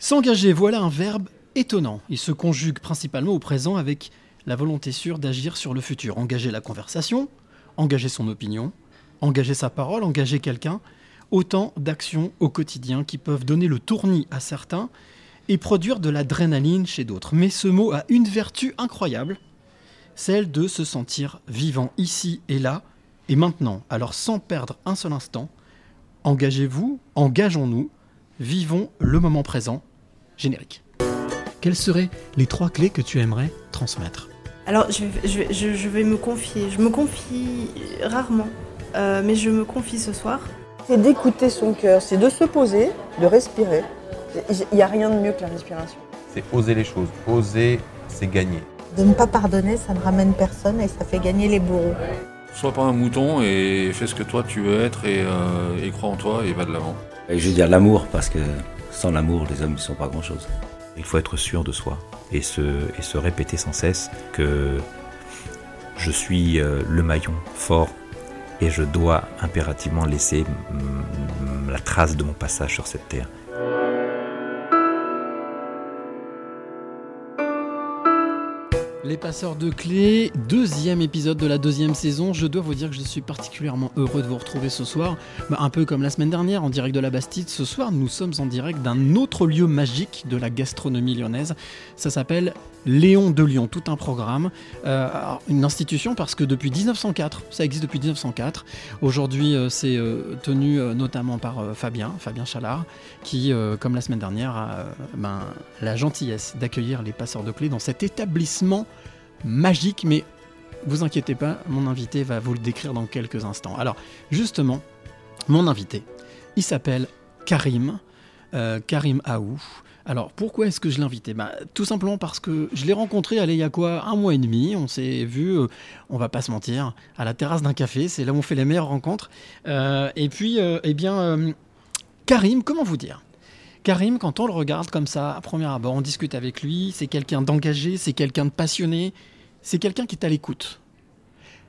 S'engager, voilà un verbe étonnant. Il se conjugue principalement au présent avec la volonté sûre d'agir sur le futur. Engager la conversation, engager son opinion, engager sa parole, engager quelqu'un. Autant d'actions au quotidien qui peuvent donner le tournis à certains et produire de l'adrénaline chez d'autres. Mais ce mot a une vertu incroyable, celle de se sentir vivant ici et là et maintenant. Alors sans perdre un seul instant, engagez-vous, engageons-nous, vivons le moment présent générique. Quelles seraient les trois clés que tu aimerais transmettre Alors, je, je- je- je vais me confier. Je me confie rarement, euh, mais je me confie ce soir. C'est d'écouter son cœur, c'est de se poser, de respirer. Il n'y a rien de mieux que la respiration. C'est oser les choses. Oser, c'est gagner. De ne pas pardonner, ça ne ramène personne et ça fait gagner les bourreaux. Sois pas un mouton et fais ce que toi tu veux être et, euh, et crois en toi et va de l'avant. Et je veux dire l'amour, parce que sans l'amour, les hommes ne sont pas grand-chose. Il faut être sûr de soi et se, et se répéter sans cesse que je suis euh, le maillon fort et je dois impérativement laisser mm, la trace de mon passage sur cette terre. Les passeurs de clés, deuxième épisode de la deuxième saison. Je dois vous dire que je suis particulièrement heureux de vous retrouver ce soir. Bah, un peu comme la semaine dernière en direct de la Bastide. Ce soir, nous sommes en direct d'un autre lieu magique de la gastronomie lyonnaise. Ça s'appelle Léon de Lyon, tout un programme. Euh, une institution parce que depuis 1904, ça existe depuis 1904. Aujourd'hui, euh, c'est euh, tenu notamment par Fabien, Fabien Chalard, qui, comme la semaine dernière, a ben, la gentillesse d'accueillir les passeurs de clés dans cet établissement magique, mais vous inquiétez pas, mon invité va vous le décrire dans quelques instants. Alors, justement, mon invité, il s'appelle Karim, euh, Karim Aou. Alors, pourquoi est-ce que je l'ai invité bah, Tout simplement parce que je l'ai rencontré, allez, il y a quoi? Un mois et demi, on s'est vu, euh, on va pas se mentir, à la terrasse d'un café, c'est là où on fait les meilleures rencontres. Euh, et puis, eh bien, Karim, comment vous dire? Karim, quand on le regarde comme ça, à premier abord, on discute avec lui, c'est quelqu'un d'engagé, c'est quelqu'un de passionné, c'est quelqu'un qui est à l'écoute.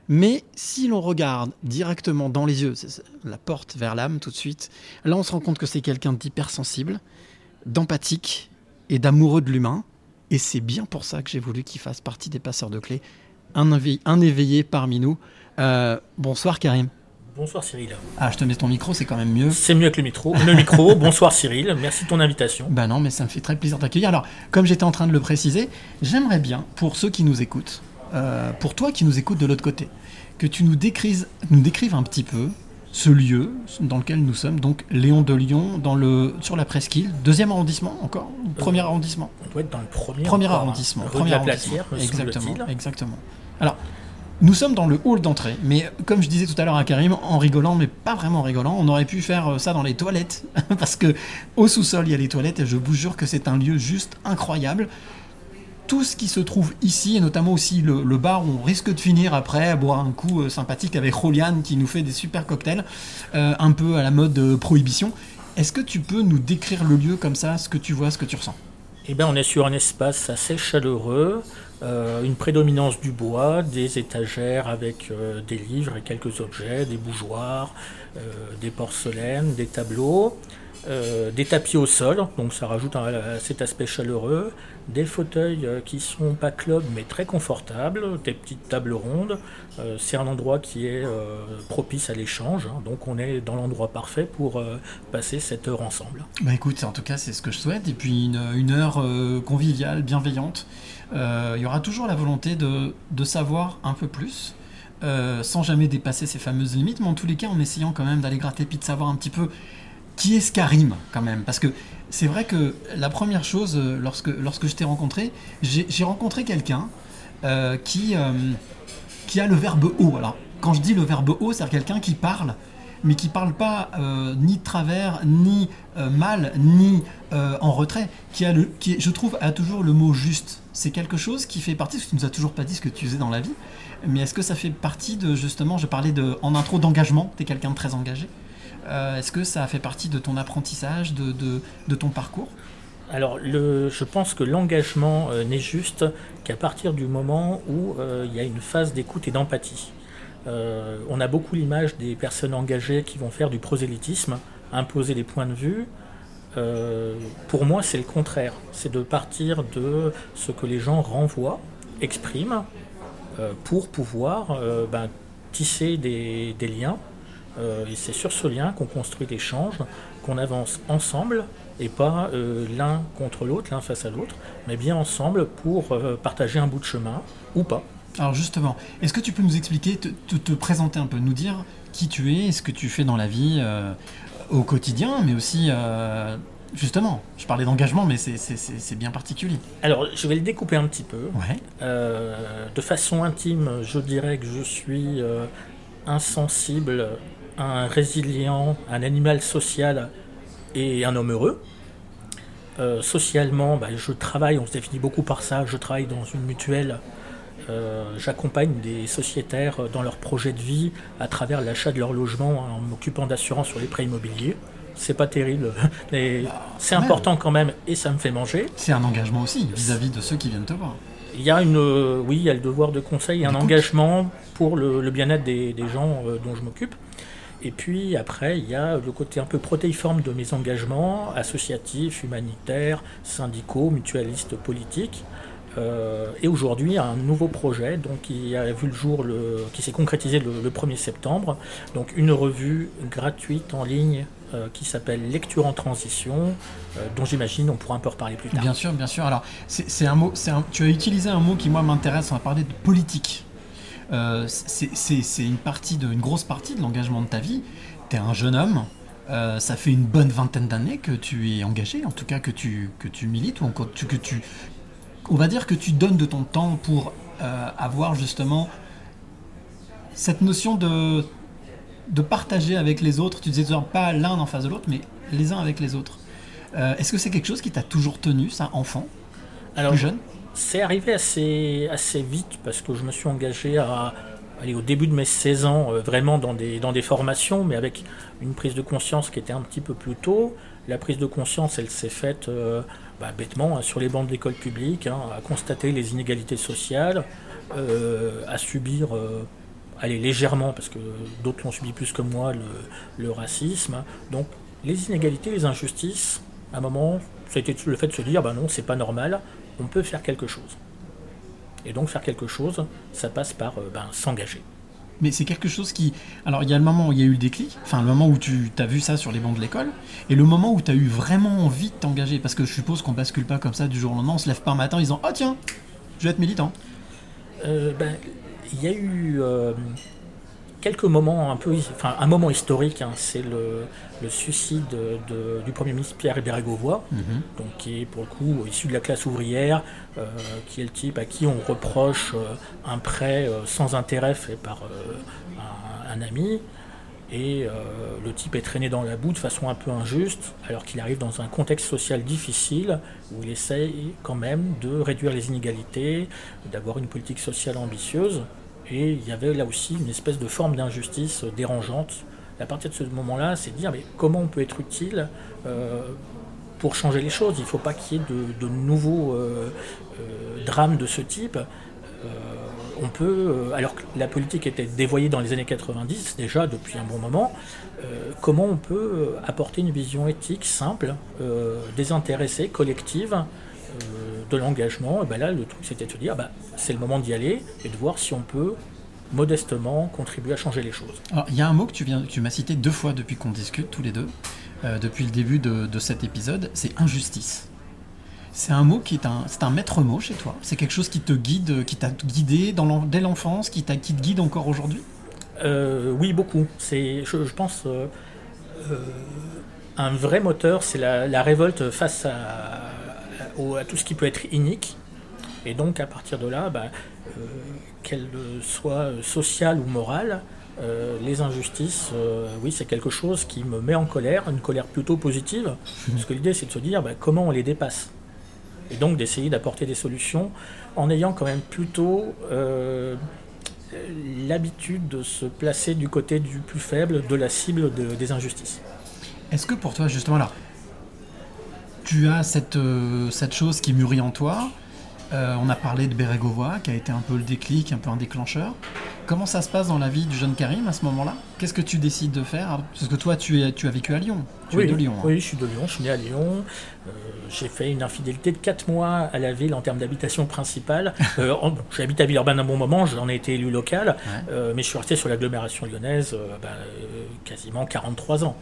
Mais si l'on regarde directement dans les yeux, la porte vers l'âme tout de suite, là on se rend compte que c'est quelqu'un d'hypersensible, d'empathique et d'amoureux de l'humain. Et c'est bien pour ça que j'ai voulu qu'il fasse partie des passeurs de clés, un, éveillé, un éveillé parmi nous. Euh, bonsoir Karim. Bonsoir Cyril. Ah, je te mets ton micro, c'est quand même mieux. C'est mieux que le micro. Le micro. Bonsoir Cyril. Merci de ton invitation. Ben non, mais ça me fait très plaisir d'accueillir. Alors, comme j'étais en train de le préciser, j'aimerais bien, pour ceux qui nous écoutent, euh, pour toi qui nous écoutes de l'autre côté, que tu nous décrives, nous décrives un petit peu ce lieu dans lequel nous sommes, donc Léon de Lyon, dans le, sur la presqu'île, deuxième arrondissement encore, ou premier arrondissement On doit être dans le premier. Premier encore, hein. arrondissement. Premier arrondissement. Platière, Exactement. Exactement. Alors, nous sommes dans le hall d'entrée, mais comme je disais tout à l'heure à Karim, en rigolant, mais pas vraiment en rigolant, on aurait pu faire euh, ça dans les toilettes, parce que au sous-sol il y a les toilettes et je vous jure que c'est un lieu juste incroyable. Tout ce qui se trouve ici, et notamment aussi le, bar où on risque de finir après à boire un coup euh, sympathique avec Roliane qui nous fait des super cocktails, euh, un peu à la mode prohibition. Est-ce que tu peux nous décrire le lieu comme ça, ce que tu vois, ce que tu ressens? Eh bien, on est sur un espace assez chaleureux, euh, une prédominance du bois, des étagères avec euh, des livres et quelques objets, des bougeoirs, euh, des porcelaines, des tableaux, des tapis au sol, donc ça rajoute à cet aspect chaleureux, des fauteuils qui sont pas club mais très confortables, des petites tables rondes. C'est un endroit qui est propice à l'échange, hein, donc on est dans l'endroit parfait pour passer cette heure ensemble. Bah écoute, en tout cas, c'est ce que je souhaite. Et puis une, une heure conviviale, bienveillante. Euh, Il y aura toujours la volonté de, de savoir un peu plus, euh, sans jamais dépasser ces fameuses limites, mais en tous les cas, en essayant quand même d'aller gratter puis de savoir un petit peu qui est ce Karim, quand même. Parce que c'est vrai que la première chose, euh, lorsque, lorsque je t'ai rencontré, j'ai rencontré quelqu'un qui, qui a le verbe haut. Alors, quand je dis le verbe haut, c'est quelqu'un qui parle, mais qui parle pas ni de travers, ni mal, ni en retrait, qui a le, qui, je trouve, a toujours le mot juste. C'est quelque chose qui fait partie, parce que tu nous as toujours pas dit ce que tu faisais dans la vie, mais est-ce que ça fait partie de, justement, je parlais de, en intro d'engagement, tu es quelqu'un de très engagé, Euh, est-ce que ça fait partie de ton apprentissage, de, de, de ton parcours? Alors, je pense que l'engagement euh, n'est juste qu'à partir du moment où euh, il y a une phase d'écoute et d'empathie. On a beaucoup l'image des personnes engagées qui vont faire du prosélytisme, imposer des points de vue. Euh, pour moi, c'est le contraire. C'est de partir de ce que les gens renvoient, expriment, euh, pour pouvoir euh, ben, tisser des, liens. Et c'est sur ce lien qu'on construit l'échange, qu'on avance ensemble et pas l'un contre l'autre, l'un face à l'autre, mais bien ensemble pour partager un bout de chemin ou pas. Alors justement, est-ce que tu peux nous expliquer, te, te- te présenter un peu, nous dire qui tu es, ce que tu fais dans la vie au quotidien, mais aussi, euh, justement, je parlais d'engagement, mais c'est- bien particulier. Alors, je vais le découper un petit peu. Ouais. Euh, de façon intime, je dirais que je suis euh, insensible, un résilient, un animal social et un homme heureux. Socialement, bah, je travaille, on se définit beaucoup par ça, je travaille dans une mutuelle. Euh, J'accompagne des sociétaires dans leurs projets de vie à travers l'achat de leur logement en m'occupant d'assurance sur les prêts immobiliers. C'est pas terrible, mais c'est quand même. important quand même et ça me fait manger. C'est un engagement aussi vis-à-vis de ceux qui viennent te voir. Il y a une, euh, oui, il y a le devoir de conseil un engagement pour le, le bien-être des, des gens euh, dont je m'occupe. Et puis après, il y a le côté un peu protéiforme de mes engagements associatifs, humanitaires, syndicaux, mutualistes, politiques. Euh, et aujourd'hui, un nouveau projet donc, qui a vu le jour, qui s'est concrétisé le, le 1er septembre. Donc une revue gratuite en ligne euh, qui s'appelle Lecture en transition, euh, dont j'imagine on pourra un peu reparler plus tard. Bien sûr, bien sûr. Alors, c'est un mot, tu as utilisé un mot qui moi m'intéresse. On va parler de politique. C'est une partie une grosse partie de l'engagement de ta vie. Tu es un jeune homme. ça fait une bonne vingtaine d'années que tu es engagé, en tout cas que tu, que tu milites, ou tu- que tu, on va dire que tu donnes de ton temps pour euh, avoir justement cette notion de, de partager avec les autres. Tu disais l'heure, pas l'un en face de l'autre, mais les uns avec les autres. Euh, Est-ce que c'est quelque chose qui t'a toujours tenu, ça, enfant, Alors, plus jeune? C'est arrivé assez, assez vite parce que je me suis engagé à aller au début de mes 16 ans euh, vraiment dans des, dans des formations, mais avec une prise de conscience qui était un petit peu plus tôt. La prise de conscience, elle s'est faite bah, bêtement hein, sur les bancs de l'école publique, hein, à constater les inégalités sociales, euh, à subir, euh, allez, légèrement, parce que d'autres l'ont subi plus que moi, le, racisme. Donc les inégalités, les injustices, à un moment, été le fait de se dire, bah non, c'est pas normal, on peut faire quelque chose. Et donc faire quelque chose, ça passe par euh, ben, s'engager. Mais c'est quelque chose qui. Alors, il y a le moment où il y a eu le déclic, enfin, le moment où tu as vu ça sur les bancs de l'école, et le moment où tu as eu vraiment envie de t'engager. Parce que je suppose qu'on bascule pas comme ça du jour au lendemain, on se lève pas un matin en disant Oh tiens, je vais être militant. Euh, ben, il y a eu euh, quelques moments un peu, enfin un moment historique, hein, c'est le, le suicide de- du Premier ministre Pierre Bérégovoy, donc qui est pour le coup issu de la classe ouvrière, euh, qui est le type à qui on reproche euh, un prêt euh, sans intérêt fait par un, un ami. Et le type est traîné dans la boue de façon un peu injuste, alors qu'il arrive dans un contexte social difficile où il essaye quand même de réduire les inégalités, d'avoir une politique sociale ambitieuse. Et il y avait là aussi une espèce de forme d'injustice dérangeante. À partir de ce moment-là, c'est de dire mais comment on peut être utile euh, pour changer les choses? Il ne faut pas qu'il y ait de, nouveaux euh, euh, drames de ce type. On peut, alors que la politique était dévoyée dans les années 90 déjà depuis un bon moment, comment on peut apporter une vision éthique simple, désintéressée, collective de l'engagement Et ben là, le truc c'était de se dire, bah, c'est le moment d'y aller et de voir si on peut modestement contribuer à changer les choses. Alors, il y a un mot que tu, viens, que tu m'as cité deux fois depuis qu'on discute, tous les deux, euh, depuis le début de, de cet épisode c'est injustice. C'est un mot qui est un, c'est un maître mot chez toi. C'est quelque chose qui te guide, qui t'a guidé dans dès l'enfance, qui, t'a- qui te guide encore aujourd'hui? Euh, oui, beaucoup. C'est, je, je pense, euh, euh, un vrai moteur, c'est la, la révolte face à- au- à tout ce qui peut être inique. Et donc, à partir de là, bah, euh, qu'elles soient sociales ou morales, euh, les injustices, euh, oui, c'est quelque chose qui me met en colère, une colère plutôt positive, parce que l'idée, c'est de se dire bah, comment on les dépasse. Et donc d'essayer d'apporter des solutions en ayant quand même plutôt euh, l'habitude de se placer du côté du plus faible, de la cible de- des injustices. Est-ce que pour toi, justement, là, tu as cette, euh, cette chose qui mûrit en toi Euh, on a parlé de Bérégovoy, qui a été un peu le déclic, un peu un déclencheur. Comment ça se passe dans la vie du jeune Karim à ce moment-là? Qu'est-ce que tu décides de faire Parce que toi, tu, es, tu as vécu à Lyon. Tu oui, es de Lyon. hein. Oui, je suis de Lyon, je suis né à Lyon. Euh, j'ai fait une infidélité de 4 mois à la ville en termes d'habitation principale. Euh, habité à Villeurbanne un bon moment, j'en ai été élu local, mais je suis resté sur l'agglomération lyonnaise bah, quasiment 43 ans.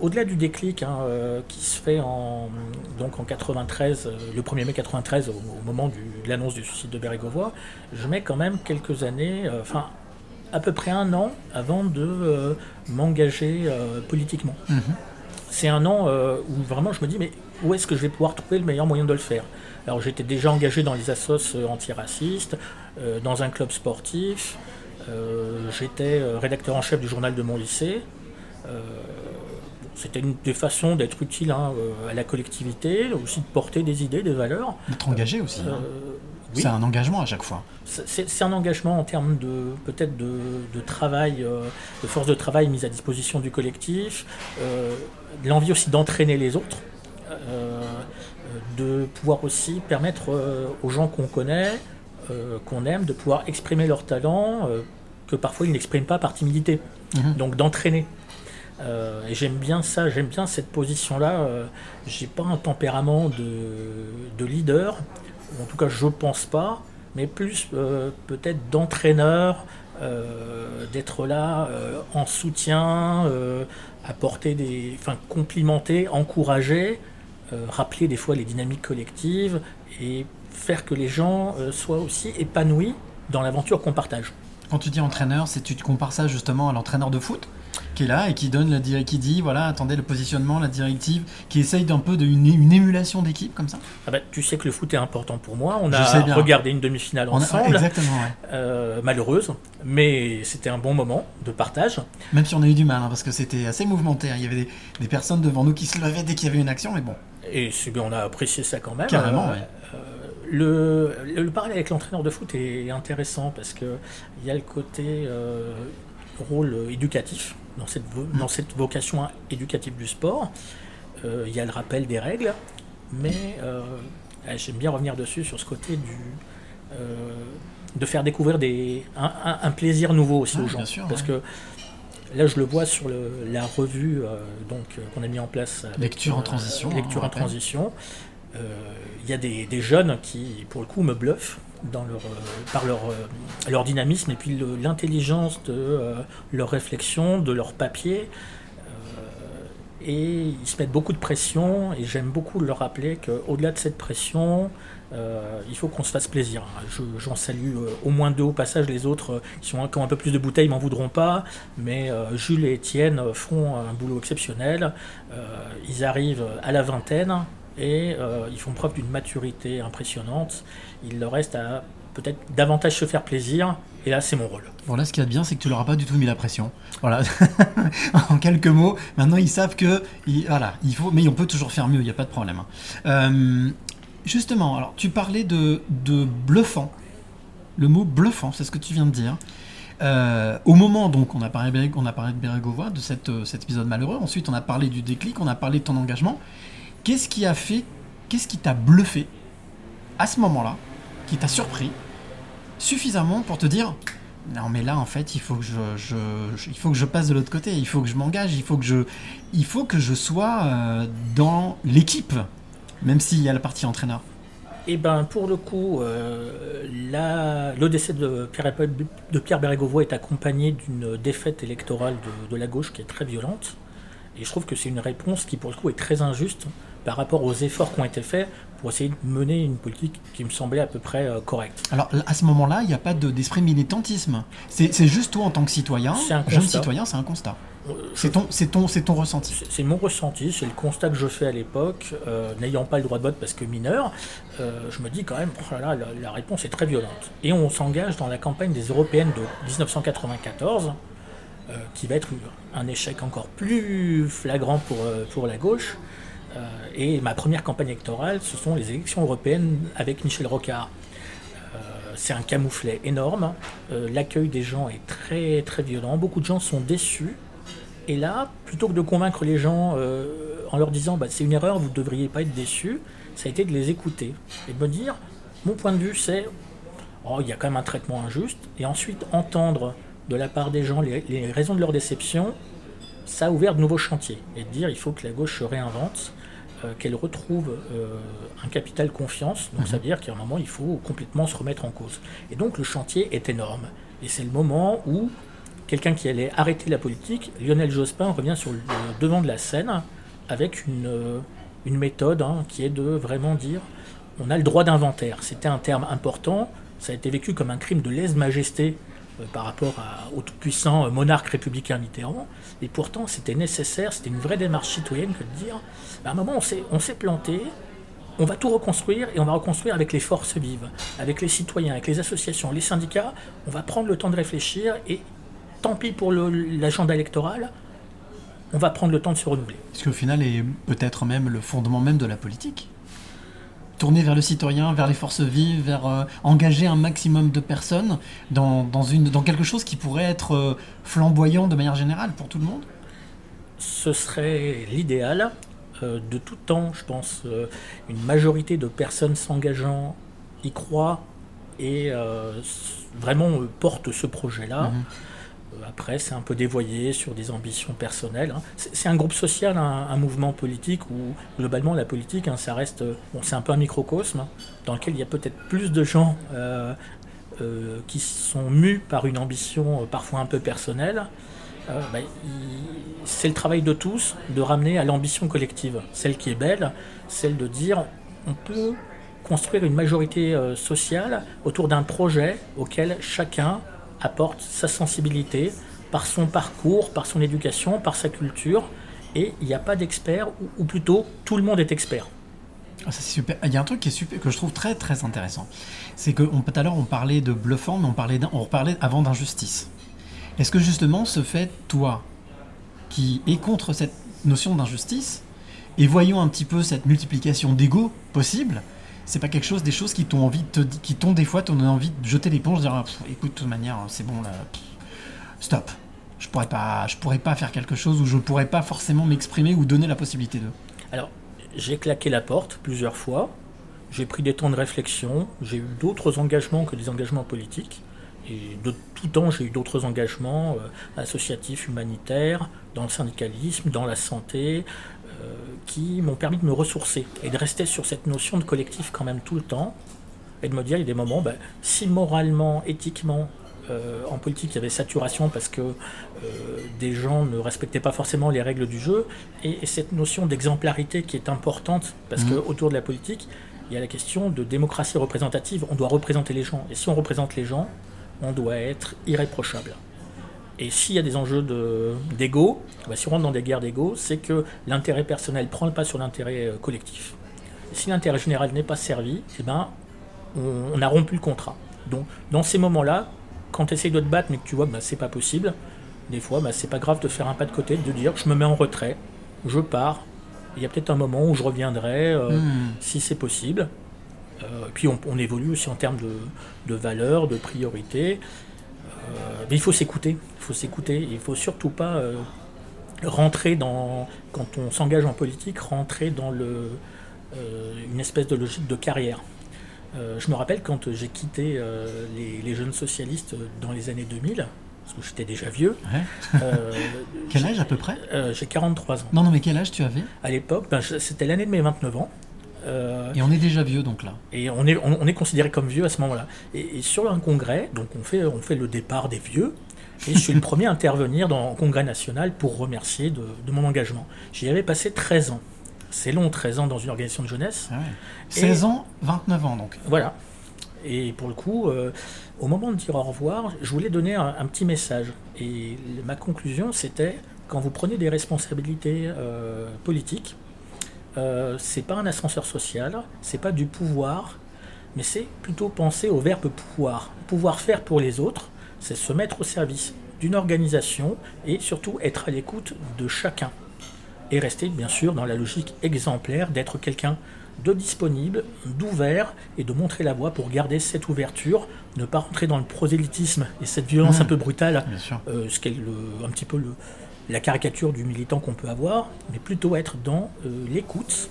Au-delà du déclic hein, euh, qui se fait en, donc en 93, euh, le 1er mai 93, au, au moment du- de l'annonce du suicide de Bérégovoy, je mets quand même quelques années, euh, enfin à peu près un an avant de m'engager politiquement. Mhm. C'est un an où vraiment je me dis mais où est-ce que je vais pouvoir trouver le meilleur moyen de le faire? Alors j'étais déjà engagé dans les assos euh, antiracistes, dans un club sportif, j'étais rédacteur en chef du journal de mon lycée. Euh, C'était une des façons d'être utile hein, euh, à la collectivité, aussi de porter des idées, des valeurs. D'être engagé aussi. hein. Euh, oui. C'est un engagement à chaque fois. C'est un engagement en termes de peut-être de, de travail, euh, de force de travail mise à disposition du collectif, euh, l'envie aussi d'entraîner les autres, euh, de pouvoir aussi permettre euh, aux gens qu'on connaît, euh, qu'on aime, de pouvoir exprimer leur talent, euh, que parfois ils n'expriment pas par timidité. Mhm. Donc d'entraîner. Euh, et j'aime bien ça, j'aime bien cette position-là. Euh, J'ai pas un tempérament de, de leader, en tout cas je pense pas, mais plus euh, peut-être d'entraîneur, euh, d'être là en soutien, apporter des, enfin complimenter, encourager, rappeler des fois les dynamiques collectives et faire que les gens soient aussi épanouis dans l'aventure qu'on partage. Quand tu dis entraîneur, c'est tu compares ça justement à l'entraîneur de foot? Qui est là et qui donne la qui dit voilà attendez le positionnement, la directive, qui essaye d'un peu d'une une émulation d'équipe comme ça. Ah bah, tu sais que le foot est important pour moi. On a regardé une demi-finale a- ensemble, exactement. ouais. euh, malheureuse, mais c'était un bon moment de partage. Même si on a eu du mal hein, parce que c'était assez mouvementé. hein. Il y avait des, des personnes devant nous qui se levaient dès qu'il y avait une action, mais bon. Et on a apprécié ça quand même. Carrément, Euh, ouais. euh, le, le, le parallèle avec l'entraîneur de foot est intéressant parce que il y a le côté euh, rôle éducatif dans cette, dans cette vocation éducative du sport. Euh, il y a le rappel des règles, mais euh, j'aime bien revenir dessus sur ce côté du euh, de faire découvrir des, un, un- un plaisir nouveau aussi Ah, aux gens. sûr, parce ouais. que là, je le vois sur le- la revue donc qu'on a mis en place. avec, Lecture en transition, Lecture en transition. Il y a des, des jeunes qui, pour le coup, me bluffent euh, par leur, euh, leur dynamisme et puis l'intelligence de euh, leur réflexion, de leur papier. Et ils se mettent beaucoup de pression et j'aime beaucoup leur rappeler qu'au-delà de cette pression, il faut qu'on se fasse plaisir. Je- J'en salue au moins deux au passage, les autres euh, qui, sont, qui ont un peu plus de bouteilles m'en voudront pas, mais Jules et Étienne font un boulot exceptionnel. Ils arrivent à la vingtaine et ils font preuve d'une maturité impressionnante. Il leur reste à peut-être davantage se faire plaisir, et là c'est mon rôle. Bon là ce qu'il y a de bien c'est que tu leur as pas du tout mis la pression. Voilà. en quelques mots, maintenant ils savent que il- voilà, il faut mais on peut toujours faire mieux, il n'y a pas de problème. hein. Euh, justement, alors tu parlais de, bluffant. Le mot bluffant, c'est ce que tu viens de dire. Euh, au moment donc, on a parlé, on a parlé de Bérégovoy, de euh, cet épisode malheureux. Ensuite, on a parlé du déclic, on a parlé de ton engagement. Qu'est-ce qui a fait, qu'est-ce qui t'a bluffé à ce moment-là, qui t'a surpris suffisamment pour te dire non mais là en fait il faut que je, je- il faut que je passe de l'autre côté, il faut que je m'engage, il faut que je il faut que je sois euh, dans l'équipe, même s'il y a la partie entraîneur. Et ben pour le coup, euh, décès de Pierre, de Pierre Bérégovoy est accompagné d'une défaite électorale de la gauche qui est très violente. Et je trouve que c'est une réponse qui pour le coup est très injuste par rapport aux efforts qui ont été faits pour essayer de mener une politique qui me semblait à peu près euh, correcte. Alors à ce moment-là, il n'y a pas de- d'esprit militantisme. C'est juste toi en tant que citoyen, C'est un jeune constat. citoyen, c'est un constat. Euh, C'est ton, ton, ton ressenti. C'est- mon ressenti, c'est le constat que je fais à l'époque, euh, n'ayant pas le droit de vote parce que mineur, euh, je me dis quand même, oh là là, la, la réponse est très violente. Et on s'engage dans la campagne des européennes de 1994, euh, qui va être un échec encore plus flagrant pour, pour la gauche. Euh, et ma première campagne électorale, ce sont les élections européennes avec Michel Rocard. Euh, c'est un camouflet énorme. Euh, L'accueil des gens est très très violent. Beaucoup de gens sont déçus. Et là, plutôt que de convaincre les gens en leur disant bah, c'est une erreur, vous ne devriez pas être déçus, ça a été de les écouter et de me dire mon point de vue c'est oh, il y a quand même un traitement injuste, et ensuite entendre de la part des gens les raisons de leur déception, ça a ouvert de nouveaux chantiers et de dire il faut que la gauche se réinvente. euh, qu'elle retrouve euh, un capital confiance, donc ça veut dire qu'à un moment il faut complètement se remettre en cause. Et donc le chantier est énorme. Et c'est le moment où quelqu'un qui allait arrêter la politique, Lionel Jospin revient sur le devant de la scène avec une, euh, une méthode hein, qui est de vraiment dire on a le droit d'inventaire. C'était un terme important, ça a été vécu comme un crime de lèse-majesté par rapport à- au tout-puissant euh, monarque républicain Mitterrand, et pourtant c'était nécessaire, c'était une vraie démarche citoyenne que de dire à un moment on s'est, planté, on va tout reconstruire et on va reconstruire avec les forces vives, avec les citoyens, avec les associations, les syndicats. On va prendre le temps de réfléchir et tant pis pour l'agenda électoral, on va prendre le temps de se renouveler. Ce qui au final est peut-être même le fondement même de la politique. Tourner vers le citoyen, vers les forces vives, vers euh, engager un maximum de personnes dans, dans, une, dans quelque chose qui pourrait être euh, flamboyant de manière générale pour tout le monde? Ce serait l'idéal. Euh, de tout temps, je pense, une majorité de personnes s'engageant y croient et vraiment portent ce projet-là. Mhm. Après, c'est un peu dévoyé sur des ambitions personnelles. hein. C'est un groupe social, un, un mouvement politique où globalement la politique, hein, ça reste, euh, c'est un peu un microcosme dans lequel il y a peut-être plus de gens euh, euh, qui sont mus par une ambition parfois un peu personnelle. Il- c'est le travail de tous de ramener à l'ambition collective, celle qui est belle, celle de dire on peut construire une majorité sociale autour d'un projet auquel chacun apporte sa sensibilité par son parcours, par son éducation, par sa culture, et il n'y a pas d'expert, ou, plutôt tout le monde est expert. Ah. Il y a un truc que je trouve très très intéressant. C'est que tout à l'heure on parlait de bluffant, mais on parlait, d'un- on parlait avant d'injustice. Est-ce que justement ce fait, toi, qui est contre cette notion d'injustice, et voyons un petit peu cette multiplication d'ego possible, c'est pas quelque chose, des choses qui t'ont envie de te, qui t'ont des fois, as envie de jeter l'éponge, dire ah, écoute, de toute manière, c'est bon là, stop. Je pourrais pas, je pourrais pas faire quelque chose ou je pourrais pas forcément m'exprimer ou donner la possibilité de. Alors, j'ai claqué la porte plusieurs fois, j'ai pris des temps de réflexion, j'ai eu d'autres engagements que des engagements politiques, et de tout temps j'ai eu d'autres engagements euh, associatifs, humanitaires, dans le syndicalisme, dans la santé, qui m'ont permis de me ressourcer et de rester sur cette notion de collectif quand même tout le temps, et de me dire il y a des moments, ben, si moralement, éthiquement, euh, en politique il y avait saturation parce que euh, des gens ne respectaient pas forcément les règles du jeu, et, et cette notion d'exemplarité qui est importante, parce Mhm. que autour de la politique, il y a la question de démocratie représentative, on doit représenter les gens, et si on représente les gens, on doit être irréprochable. Et s'il y a des enjeux de- d'ego, bah, si on rentre dans des guerres d'ego, c'est que l'intérêt personnel prend le pas sur l'intérêt euh, collectif. Si l'intérêt général n'est pas servi, eh ben, on, on a rompu le contrat. Donc, dans ces moments-là, quand tu essayes de te battre mais que tu vois que bah, c'est pas possible, des fois, bah, c'est pas grave de faire un pas de côté, de dire je me mets en retrait, je pars. Il y a peut-être un moment où je reviendrai euh, Hmm. si c'est possible. Euh, et puis on, on évolue aussi en termes de, de valeurs, de priorités. Euh, mais il faut s'écouter. Il faut s'écouter. Il faut surtout pas euh, rentrer dans, quand on s'engage en politique, rentrer dans le, euh, une espèce de logique de carrière. Euh, je me rappelle quand j'ai quitté euh, les, les jeunes socialistes dans les années 2000, parce que j'étais déjà vieux. Ouais. euh, Quel âge à peu près? J'ai 43 ans. Non, non, mais quel âge tu avais? À l'époque, ben, c'était l'année de mes 29 ans. Euh, Et on est déjà vieux donc là. et on est, on, on est considéré comme vieux à ce moment-là. Et, et sur un congrès, donc on fait, on fait le départ des vieux, et je suis le premier à intervenir dans le congrès national pour remercier de, de mon engagement. J'y avais passé 13 ans. C'est long, 13 ans dans une organisation de jeunesse. Ah ouais. 16 ans, 29 ans donc. Voilà. Et pour le coup, euh, au moment de dire au revoir, je voulais donner un, un petit message. Et ma conclusion, c'était quand vous prenez des responsabilités euh, politiques, euh, c'est pas un ascenseur social, c'est pas du pouvoir, mais c'est plutôt penser au verbe pouvoir. Pouvoir faire pour les autres, c'est se mettre au service d'une organisation et surtout être à l'écoute de chacun. Et rester bien sûr dans la logique exemplaire d'être quelqu'un de disponible, d'ouvert et de montrer la voie pour garder cette ouverture, ne pas rentrer dans le prosélytisme et cette violence Mmh. un peu brutale, euh, ce qu'est un petit peu le- la caricature du militant qu'on peut avoir, mais plutôt être dans euh, l'écoute,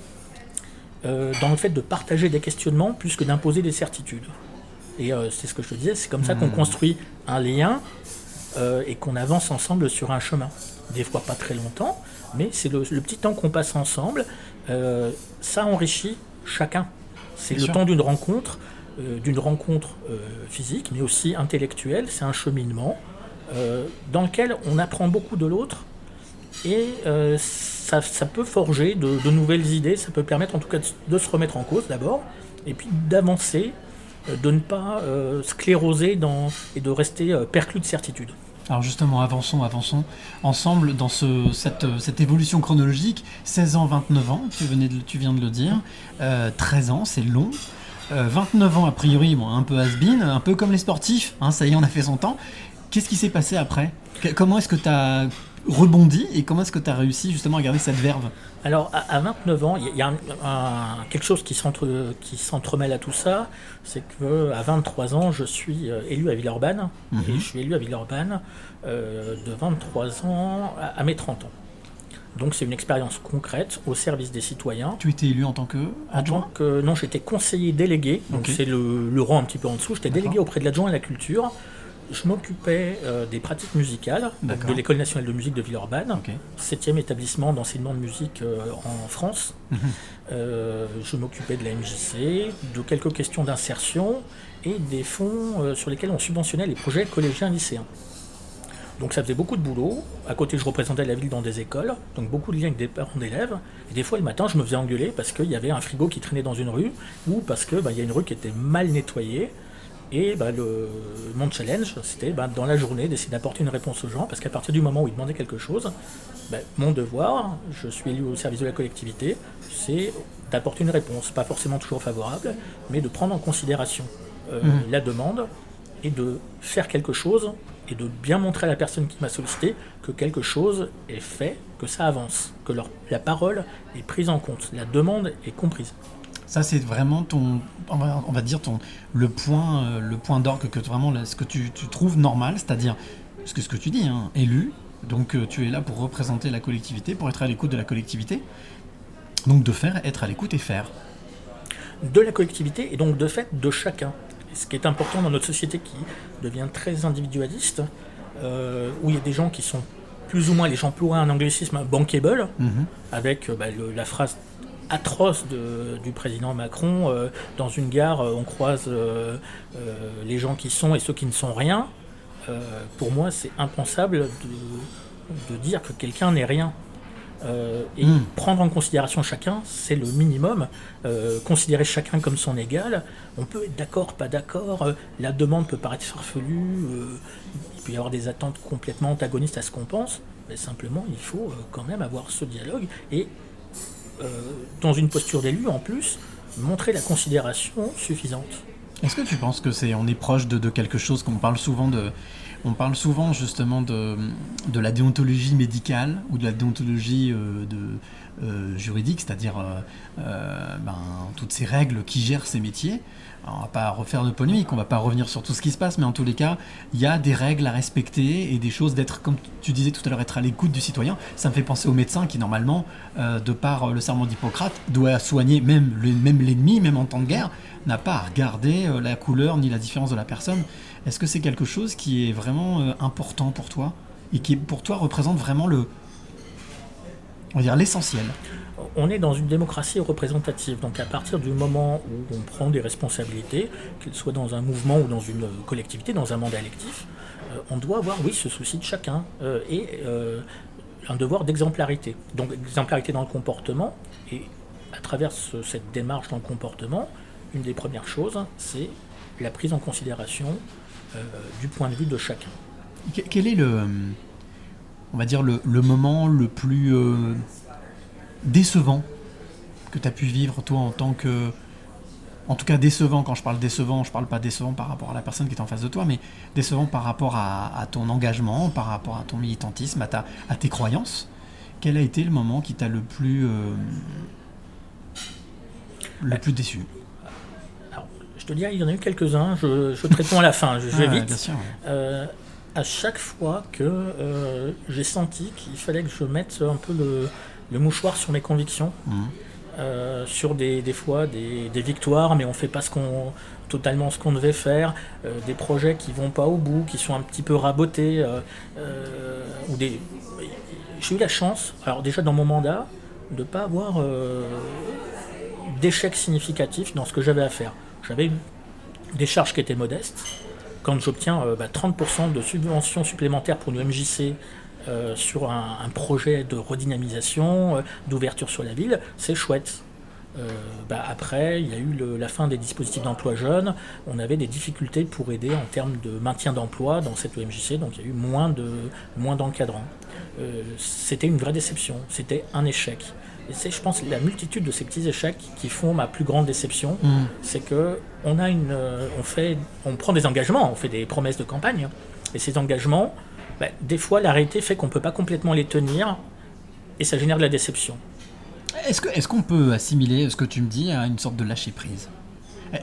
euh, dans le fait de partager des questionnements plus que d'imposer des certitudes. Et euh, c'est ce que je te disais, c'est comme ça qu'on Mhm. construit un lien et qu'on avance ensemble sur un chemin. Des fois pas très longtemps, mais c'est le, le petit temps qu'on passe ensemble, ça enrichit chacun. C'est le sûr. temps d'une rencontre, d'une rencontre physique, mais aussi intellectuelle. C'est un cheminement euh, dans lequel on apprend beaucoup de l'autre et euh, ça, ça peut forger de, nouvelles idées. Ça peut permettre en tout cas de, se remettre en cause d'abord et puis d'avancer, euh, de ne pas euh, scléroser et de rester perclus de certitude. Alors justement, avançons, avançons ensemble dans ce, cette, évolution chronologique. 16 ans, 29 ans, tu, venais tu viens de le dire. Euh, 13 ans, c'est long. Euh, 29 ans, a priori, bon, un peu has-been, un peu comme les sportifs. hein, ça y est, on a fait son temps. Qu'est-ce qui s'est passé après? Comment est-ce que tu as rebondi et comment est-ce que tu as réussi justement à garder cette verve? Alors, à, à 29 ans, il y a- il y a, un- un- quelque chose qui s'entre- qui s'entremêle à tout ça, c'est que à 23 ans, je suis euh, élu à Villeurbanne, Mhm. et je suis élu à Villeurbanne euh, de 23 ans à, à mes 30 ans. Donc c'est une expérience concrète au service des citoyens. Tu étais élu en tant que En adjoint? tant que, non, j'étais conseiller délégué, donc c'est le, le rang un petit peu en dessous. J'étais délégué auprès de l'adjoint à la culture. Je m'occupais euh, des pratiques musicales donc de l'École nationale de musique de Villeurbanne, septième établissement d'enseignement de musique euh, en France. Mhm. Euh, je m'occupais de la MJC, de quelques questions d'insertion et des fonds sur lesquels on subventionnait les projets collégiens lycéens. Donc ça faisait beaucoup de boulot. À côté, je représentais la ville dans des écoles, donc beaucoup de liens avec des parents d'élèves. Et des fois, le matin, je me faisais engueuler parce qu'il y avait un frigo qui traînait dans une rue ou parce qu'il y a une rue qui était mal nettoyée. Et bah, le, mon challenge, c'était bah, dans la journée d'essayer d'apporter une réponse aux gens, parce qu'à partir du moment où ils demandaient quelque chose, bah, mon devoir, je suis élu au service de la collectivité, c'est d'apporter une réponse, pas forcément toujours favorable, mais de prendre en considération euh, Mhm. la demande et de faire quelque chose et de bien montrer à la personne qui m'a sollicité que quelque chose est fait, que ça avance, que leur- la parole est prise en compte, la demande est comprise. Ça, c'est vraiment ton, on va, on va dire ton, le point, euh, le point d'orgue que vraiment là, ce que tu, tu trouves normal, c'est-à-dire ce que ce que tu dis, hein, élu. Donc euh, tu es là pour représenter la collectivité, pour être à l'écoute de la collectivité. Donc de faire, être à l'écoute et faire. de la collectivité et donc de fait de chacun. Et ce qui est important dans notre société qui devient très individualiste, euh, où il y a des gens qui sont plus ou moins, les gens emploient un anglicisme bankable, Mhm. avec bah, le- la phrase atroce de- du président Macron, euh, dans une gare, euh, on croise euh, les gens qui sont et ceux qui ne sont rien. Pour moi, c'est impensable de, de dire que quelqu'un n'est rien. Et Mm. prendre en considération chacun, c'est le minimum. Considérer chacun comme son égal, on peut être d'accord, pas d'accord, la demande peut paraître farfelue, il peut y avoir des attentes complètement antagonistes à ce qu'on pense, mais simplement il faut quand même avoir ce dialogue et euh, dans une posture d'élu en plus, montrer la considération suffisante. Est-ce que tu penses que c'est on est proche de, de quelque chose qu'on parle souvent de on parle souvent justement de, de la déontologie médicale ou de la déontologie euh, de, euh, juridique, c'est-à-dire euh, ben, toutes ces règles qui gèrent ces métiers. On va pas refaire de polémique, on va pas revenir sur tout ce qui se passe, mais en tous les cas, il y a des règles à respecter et des choses d'être, comme tu disais tout à l'heure, être à l'écoute du citoyen. Ça me fait penser au médecin qui, normalement, de par le serment d'Hippocrate, doit soigner même le- même l'ennemi, même en temps de guerre, n'a pas à regarder la couleur ni la différence de la personne. Est-ce que c'est quelque chose qui est vraiment euh, important pour toi et qui, pour toi, représente vraiment le, on va dire l'essentiel? On est dans une démocratie représentative, donc à partir du moment où on prend des responsabilités, qu'elles soient dans un mouvement ou dans une collectivité, dans un mandat électif, euh, on doit avoir, oui, ce souci de chacun euh, et euh, un devoir d'exemplarité. Donc exemplarité dans le comportement, et à travers ce- cette démarche dans le comportement, une des premières choses, c'est la prise en considération euh, du point de vue de chacun. Que- Quel est le, on va dire le, moment le plus euh, décevant que tu as pu vivre toi en tant que, en tout cas décevant quand je parle décevant, je parle pas décevant par rapport à la personne qui est en face de toi, mais décevant par rapport à, ton engagement, par rapport à ton militantisme, à, à tes croyances. Quel a été le moment qui t'a le plus, euh, le plus déçu? Te dirais, il y en a eu quelques-uns, je, je à la fin, je, je vais Ah, vite. bien sûr, ouais. Euh, à chaque fois que euh, j'ai senti qu'il fallait que je mette un peu le, le mouchoir sur mes convictions, Mhm. euh, sur des, des fois des, des victoires, mais on fait pas ce qu'on totalement ce qu'on devait faire, des projets qui vont pas au bout, qui sont un petit peu rabotés, ou des. J'ai eu la chance, alors déjà dans mon mandat, de pas avoir d'échecs significatifs dans ce que j'avais à faire. J'avais des charges qui étaient modestes. Quand j'obtiens euh, bah, 30% de subventions supplémentaires pour une euh, sur un, projet de redynamisation, euh, d'ouverture sur la ville, c'est chouette. Bah, après, il y a eu la fin des dispositifs d'emploi jeunes. On avait des difficultés pour aider en termes de maintien d'emploi dans cette OMJC, donc il y a eu moins de moins d'encadrants. C'était une vraie déception, c'était un échec. Et c'est, je pense, la multitude de ces petits échecs qui font ma plus grande déception, Mhm. c'est que on a une, euh, on fait, on prend des engagements, on fait des promesses de campagne, hein. et ces engagements, ben, des fois, la réalité fait qu'on peut pas complètement les tenir, et ça génère de la déception. Est-ce que- est-ce qu'on peut assimiler ce que tu me dis à une sorte de lâcher prise?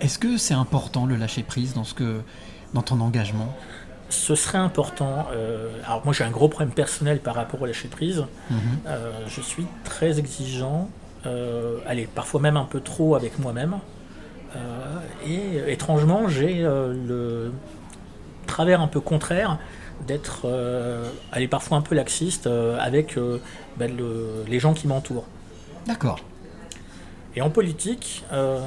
Est-ce que c'est important le lâcher prise dans, ce que, dans ton engagement? Ce serait important. euh, alors moi, j'ai un gros problème personnel par rapport au lâcher prise. Mhm. Euh, je suis très exigeant, euh, allez, parfois même un peu trop avec moi-même. Euh, et étrangement, j'ai le travers un peu contraire d'être, allez, parfois un peu laxiste avec ben, le- les gens qui m'entourent. D'accord. Et en politique, euh,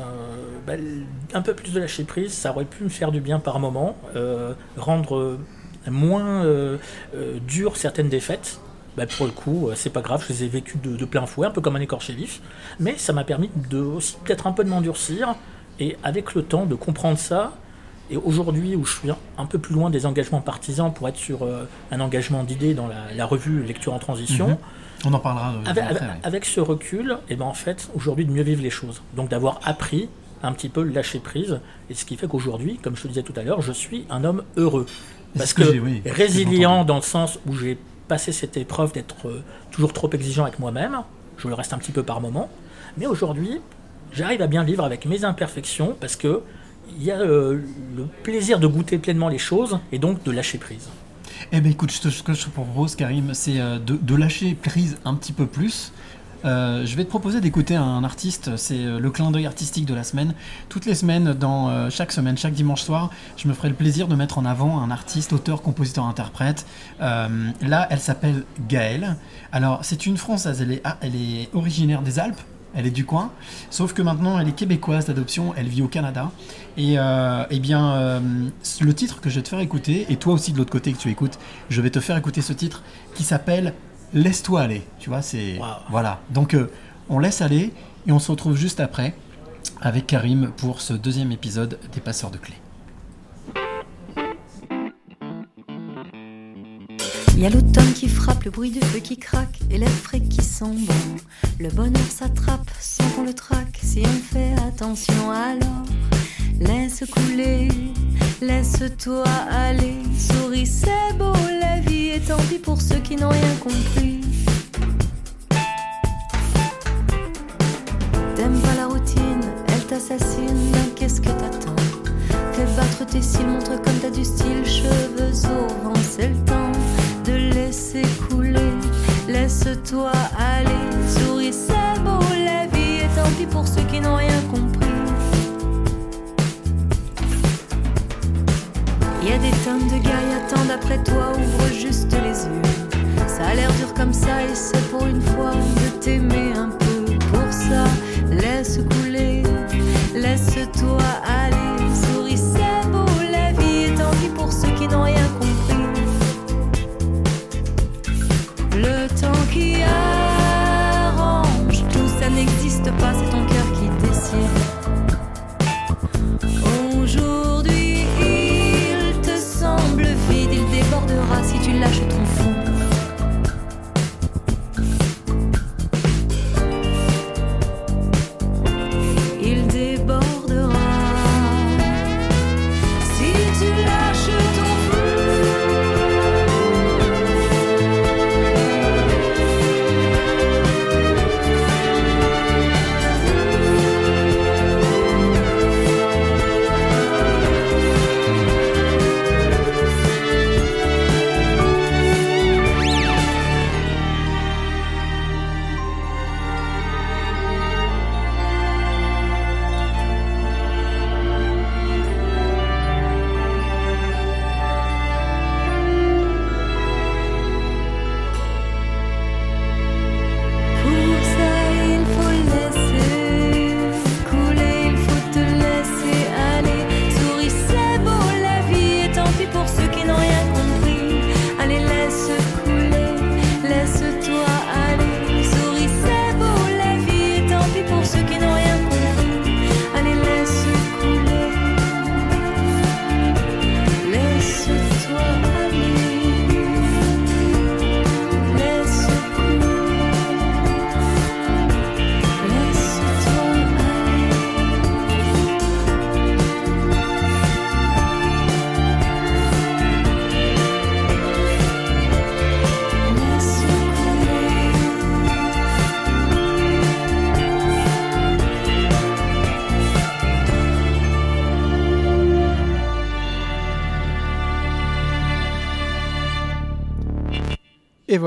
l- un peu plus de lâcher prise, ça aurait pu me faire du bien par moment, euh, rendre moins euh, euh, certaines défaites. Bah, pour le coup, c'est pas grave, je les ai vécues de, plein fouet, un peu comme un écorché vif. Mais ça m'a permis de aussi peut-être un peu de m'endurcir et avec le temps de comprendre ça. Et aujourd'hui, où je suis un- peu plus loin des engagements partisans pour être sur un engagement d'idées dans la, la revue Lecture en transition, Mhm. On en parlera euh, avec, après, avec- avec ce recul, et ben en fait, aujourd'hui, de mieux vivre les choses. Donc d'avoir appris un petit peu lâcher prise. Et ce qui fait qu'aujourd'hui, comme je te disais tout à l'heure, je suis un homme heureux. Parce ce que oui, résilient dans le sens où j'ai passé cette épreuve d'être euh, toujours trop exigeant avec moi-même. Je le reste un petit peu par moment. Mais aujourd'hui, j'arrive à bien vivre avec mes imperfections parce que il y a euh, le plaisir de goûter pleinement les choses et donc de lâcher prise. Eh ben écoute, ce que je te propose, Karim, c'est euh, de, lâcher prise un petit peu plus. Euh, je vais te proposer d'écouter un artiste, c'est euh, le clin d'œil artistique de la semaine. Toutes les semaines, dans chaque semaine, chaque dimanche soir, je me ferai le plaisir de mettre en avant un artiste, auteur, compositeur, interprète. Là, elle s'appelle Gaëlle. Alors, c'est une Française, ah, elle est originaire des Alpes. Elle est du coin, sauf que maintenant elle est québécoise d'adoption, elle vit au Canada. Et euh, eh bien, euh, le titre que je vais te faire écouter, et toi aussi de l'autre côté que tu écoutes, je vais te faire écouter ce titre qui s'appelle Laisse-toi aller. Tu vois, c'est. Wow. Voilà. Donc, euh, on laisse aller et on se retrouve juste après avec Karim pour ce deuxième épisode des Passeurs de clés. Il y a l'automne qui frappe, le bruit du feu qui craque et l'air frais qui sent bon. Le bonheur s'attrape sans qu'on le traque si on fait attention alors. Laisse couler, laisse-toi aller. Souris, c'est beau la vie et tant pis pour ceux qui n'ont rien compris. T'aimes pas la routine, elle t'assassine, qu'est-ce que t'attends? Fais battre tes cils, montre comme t'as du style, cheveux au vent, c'est le temps de laisser couler. Laisse-toi aller, souris, c'est beau la vie, et tant pis pour ceux qui n'ont rien compris. Y des tonnes de gars qui attendent après toi, ouvre juste les yeux. Ça a l'air dur comme ça, et c'est pour une fois de t'aimer un peu. Pour ça, laisse couler, laisse-toi aller,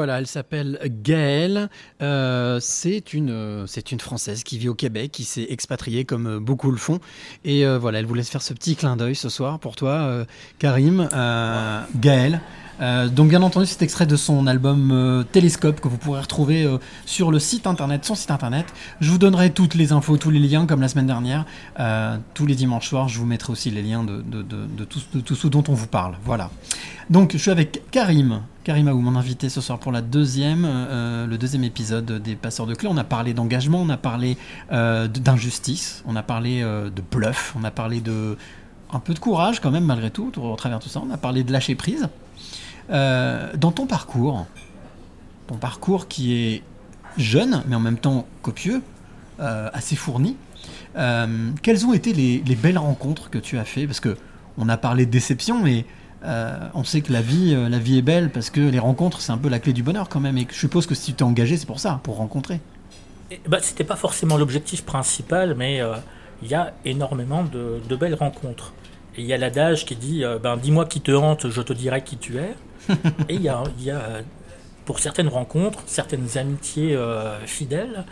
voilà, elle s'appelle Gaëlle. Euh, c'est une, euh, c'est une Française qui vit au Québec, qui s'est expatriée comme euh, beaucoup le font. Et euh, voilà, elle voulait se faire ce petit clin d'œil ce soir pour toi, Karim, Gaëlle. Euh, donc bien entendu, c'est extrait de son album euh, Télescope que vous pourrez retrouver euh, sur le site internet, son site internet. Je vous donnerai toutes les infos, tous les liens comme la semaine dernière. Euh, tous les dimanches soirs, je vous mettrai aussi les liens de, tout, ce dont on vous parle. Voilà. Donc je suis avec Karim. Karim Aou, mon invité ce soir pour la deuxième, le deuxième épisode des Passeurs de Clés. On a parlé d'engagement, on a parlé d'injustice, on a parlé de bluff, on a parlé de un peu de courage quand même malgré tout au travers de tout ça. On a parlé de lâcher prise. Euh, dans ton parcours, ton parcours qui est jeune mais en même temps copieux, euh, assez fourni, euh, quelles ont été les, les belles rencontres que tu as fait? Parce que on a parlé de déception, mais on sait que la vie, la vie est belle parce que les rencontres, c'est un peu la clé du bonheur quand même. Et je suppose que si tu t'es engagé, c'est pour ça, pour rencontrer. Bah, C'était pas forcément l'objectif principal, mais il y a énormément de, belles rencontres. Il y a l'adage qui dit ben, Dis-moi qui te hante, je te dirai qui tu es. Et il y a, il y a, pour certaines rencontres, certaines amitiés euh, fidèles,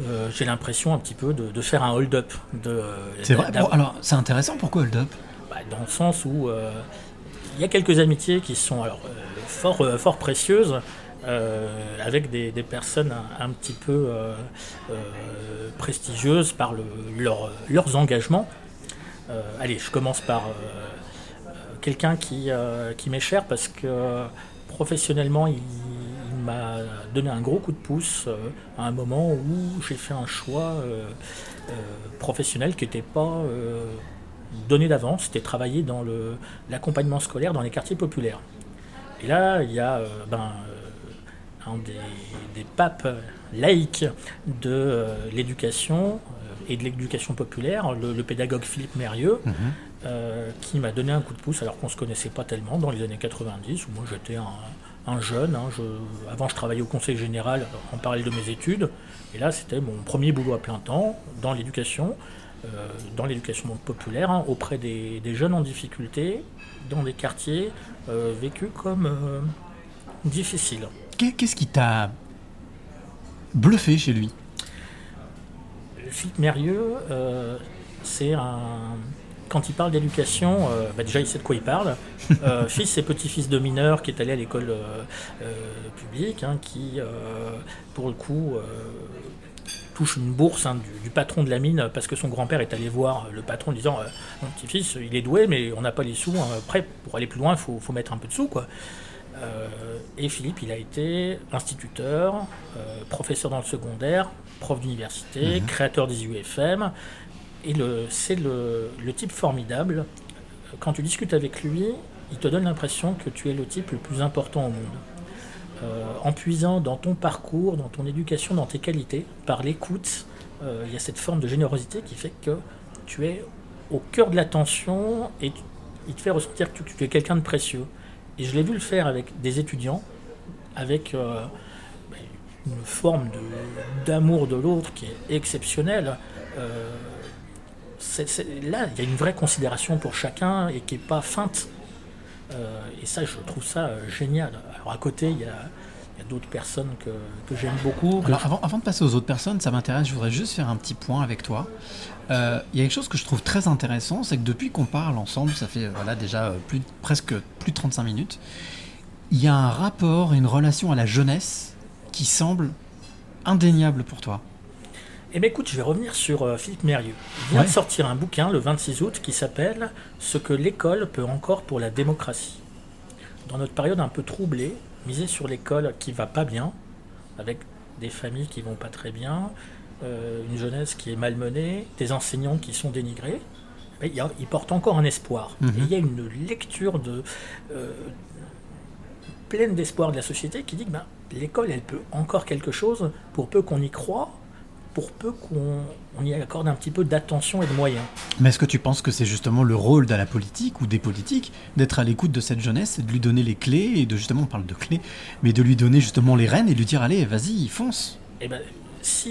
euh, j'ai l'impression un petit peu de, de faire un hold-up. C'est vrai. Bon, alors, c'est intéressant. Pourquoi Hold Up bah, dans le sens où euh, il y a quelques amitiés qui sont alors, fort, fort précieuses, euh, avec des, des personnes un, un petit peu euh, euh, prestigieuses par le- leur- leurs engagements. Allez, je commence par quelqu'un qui, euh, qui m'est cher parce que euh, professionnellement, il, m'a donné un gros coup de pouce euh, à un moment où j'ai fait un choix professionnel qui n'était pas donné d'avance, c'était travailler dans l'accompagnement scolaire dans les quartiers populaires. Et là, il y a ben, un des, des papes laïcs de l'éducation et de l'éducation populaire, le, pédagogue Philippe Mérieux, euh, qui m'a donné un coup de pouce alors qu'on ne se connaissait pas tellement dans les années 90, où moi j'étais un, un jeune. hein, je- avant, je travaillais au conseil général en parallèle de mes études. Et là, c'était mon premier boulot à plein temps dans l'éducation, euh, dans l'éducation populaire, hein, auprès des, des jeunes en difficulté, dans des quartiers euh, vécus comme euh, difficiles. Qu'est- Qu'est-ce qui t'a bluffé chez lui? Philippe Mérieux, euh, c'est un. Quand il parle d'éducation, euh, bah déjà il sait de quoi il parle. Euh, fils et petit-fils de mineurs qui est allé à l'école euh, publique, hein, qui, pour le coup, touche une bourse hein, du, du patron de la mine parce que son grand-père est allé voir le patron en disant Mon petit-fils, il est doué, mais on n'a pas les sous. hein. Après, pour aller plus loin, il faut, faut mettre un peu de sous. Quoi. Et Philippe, il a été instituteur, professeur dans le secondaire, prof d'université, créateur des UFM. Et c'est le, type formidable. Quand tu discutes avec lui, il te donne l'impression que tu es le type le plus important au monde. Euh, en puisant dans ton parcours, dans ton éducation, dans tes qualités, par l'écoute, euh, il y a cette forme de générosité qui fait que tu es au cœur de l'attention et il te fait ressentir que tu, es quelqu'un de précieux. Et je l'ai vu le faire avec des étudiants, avec euh, une forme de- d'amour de l'autre qui est exceptionnelle. Là, il y a une vraie considération pour chacun et qui n'est pas feinte. Euh, et ça, je trouve ça euh, génial. Alors à côté, il y a, d'autres personnes que, que j'aime beaucoup. Alors, avant, de passer aux autres personnes, ça m'intéresse, je voudrais juste faire un petit point avec toi. Euh, Il y a quelque chose que je trouve très intéressant, c'est que depuis qu'on parle ensemble, ça fait voilà, déjà plus, presque plus de 35 minutes, il y a un rapport, une relation à la jeunesse qui semble indéniable pour toi. Eh bien écoute, je vais revenir sur euh, Philippe Mérieux. Il vient Ouais. de sortir un bouquin le 26 août qui s'appelle Ce que l'école peut encore pour la démocratie. Dans notre période un peu troublée, miser sur l'école qui va pas bien, avec des familles qui vont pas très bien, euh, une jeunesse qui est malmenée, des enseignants qui sont dénigrés, a- il porte encore un espoir. Mhm. Et il y a une lecture de, euh, pleine d'espoir de la société qui dit que ben, l'école, elle peut encore quelque chose pour peu qu'on y croit, pour peu qu'on on y accorde un petit peu d'attention et de moyens. Mais est-ce que tu penses que c'est justement le rôle de la politique ou des politiques d'être à l'écoute de cette jeunesse et de lui donner les clés et de justement, on parle de clés, mais de lui donner justement les rênes et lui dire allez, vas-y, fonce Et ben, si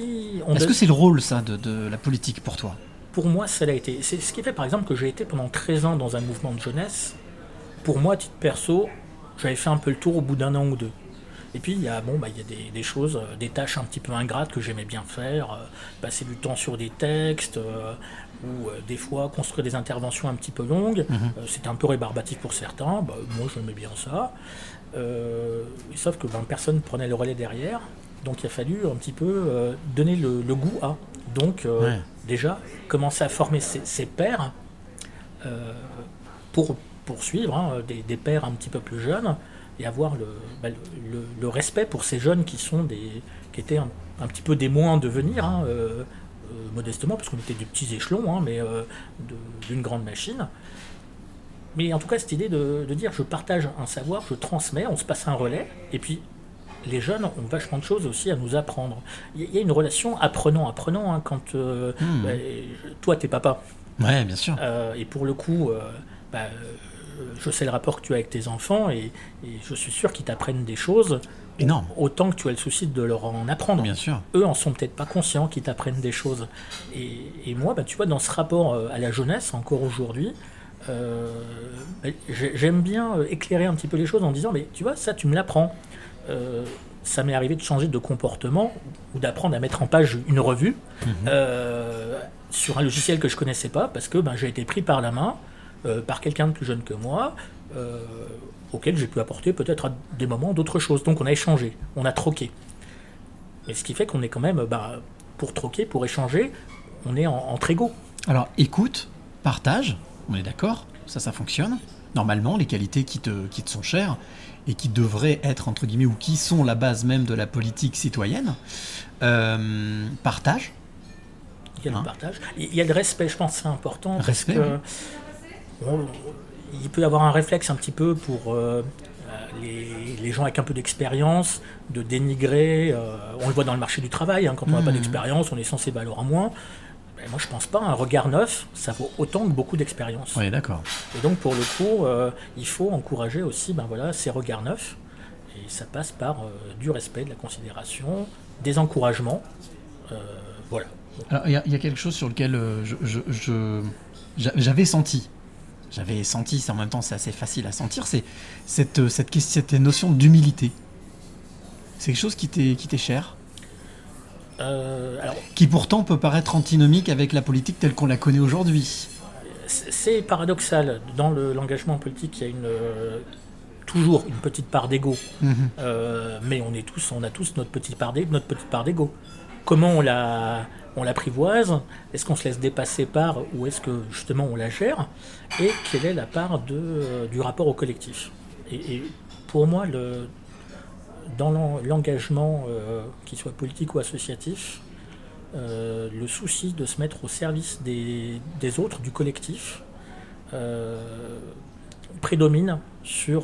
Est-ce donne- que c'est le rôle ça de, de la politique pour toi? Pour moi, ça l'a été. C'est ce qui fait par exemple que j'ai été pendant 13 ans dans un mouvement de jeunesse. Pour moi, à titre perso, j'avais fait un peu le tour au bout d'un an ou deux. Et puis il y a, bon, bah, il y a des, des choses, euh, des tâches un petit peu ingrates que j'aimais bien faire, euh, passer du temps sur des textes, euh, ou des fois construire des interventions un petit peu longues. Mhm. C'était un peu rébarbatif pour certains, bah, moi j'aimais bien ça. Sauf que ben, personne prenait le relais derrière, donc il a fallu un petit peu donner le, le goût à. Donc Ouais. déjà commencer à former ses, ses pairs pour poursuivre hein, des, des pairs un petit peu plus jeunes et avoir le, bah, le- le- le respect pour ces jeunes qui sont des qui étaient un, un petit peu des moins en devenir hein, euh, euh, modestement parce qu'on était des petits échelons hein, mais euh, d'une grande machine mais en tout cas cette idée de, de dire je partage un savoir je transmets on se passe un relais et puis les jeunes ont vachement de choses aussi à nous apprendre. Il y a- une relation apprenant-apprenant hein, quand Hmm. bah, toi t'es papa Ouais, bien sûr. et pour le coup, bah, je sais le rapport que tu as avec tes enfants et, et je suis sûr qu'ils t'apprennent des choses. Énorme. Autant que tu as le souci de leur en apprendre. Bien sûr. Eux en sont peut-être pas conscients qu'ils t'apprennent des choses. Et, et moi, bah, tu vois, dans ce rapport euh, à la jeunesse, encore aujourd'hui, euh, bah, j'ai- j'aime bien euh, éclairer un petit peu les choses en disant, mais tu vois, ça, tu me l'apprends. Euh, ça m'est arrivé de changer de comportement ou d'apprendre à mettre en page une revue euh, sur un logiciel que je connaissais pas parce que ben, j'ai été pris par la main euh, par quelqu'un de plus jeune que moi euh, auquel j'ai pu apporter peut-être à des moments d'autres choses. Donc on a échangé, on a troqué. Mais ce qui fait qu'on est quand même, bah, pour troquer, pour échanger, on est en, entre égaux. Alors, écoute, partage, on est d'accord, ça, ça fonctionne. Normalement, les qualités qui te, qui te sont chères et qui devraient être, entre guillemets, ou qui sont la base même de la politique citoyenne, euh, partage, Il y a Hein le partage. Il y a le respect, je pense que c'est important. Respect, parce que il peut y avoir un réflexe un petit peu pour euh, les, les gens avec un peu d'expérience, de dénigrer. euh, on le voit dans le marché du travail, hein, quand on n'a pas Mhm. d'expérience, on est censé valoir moins. Mais moi, je pense pas. Un regard neuf, ça vaut autant que beaucoup d'expérience. est d'accord. Et donc, pour le coup, euh, il faut encourager aussi ben voilà, ces regards neufs. Et ça passe par euh, du respect, de la considération, des encouragements. Euh, voilà. Alors, il y, a- il y a quelque chose sur lequel euh, je- je- je- j'a- j'avais senti, j'avais senti, c'est en même temps c'est assez facile à sentir, c'est cette, euh, cette, cette notion d'humilité. C'est quelque chose qui t'est qui t'est cher, Euh, alors, qui pourtant peut paraître antinomique avec la politique telle qu'on la connaît aujourd'hui. c'est paradoxal. Dans le- l'engagement politique, il y a une, euh, toujours une petite part d'ego. Mhm. Euh, mais on, est tous, on a tous notre petite part d'é- notre petite part d'ego. Comment on la, on l'apprivoise Est-ce qu'on se laisse dépasser par ou est-ce que justement on la gère Et quelle est la part euh, du rapport au collectif? Et, pour moi, dans l'en- l'engagement, euh, qu'il soit politique ou associatif, euh, le souci de se mettre au service des, autres, du collectif, prédomine sur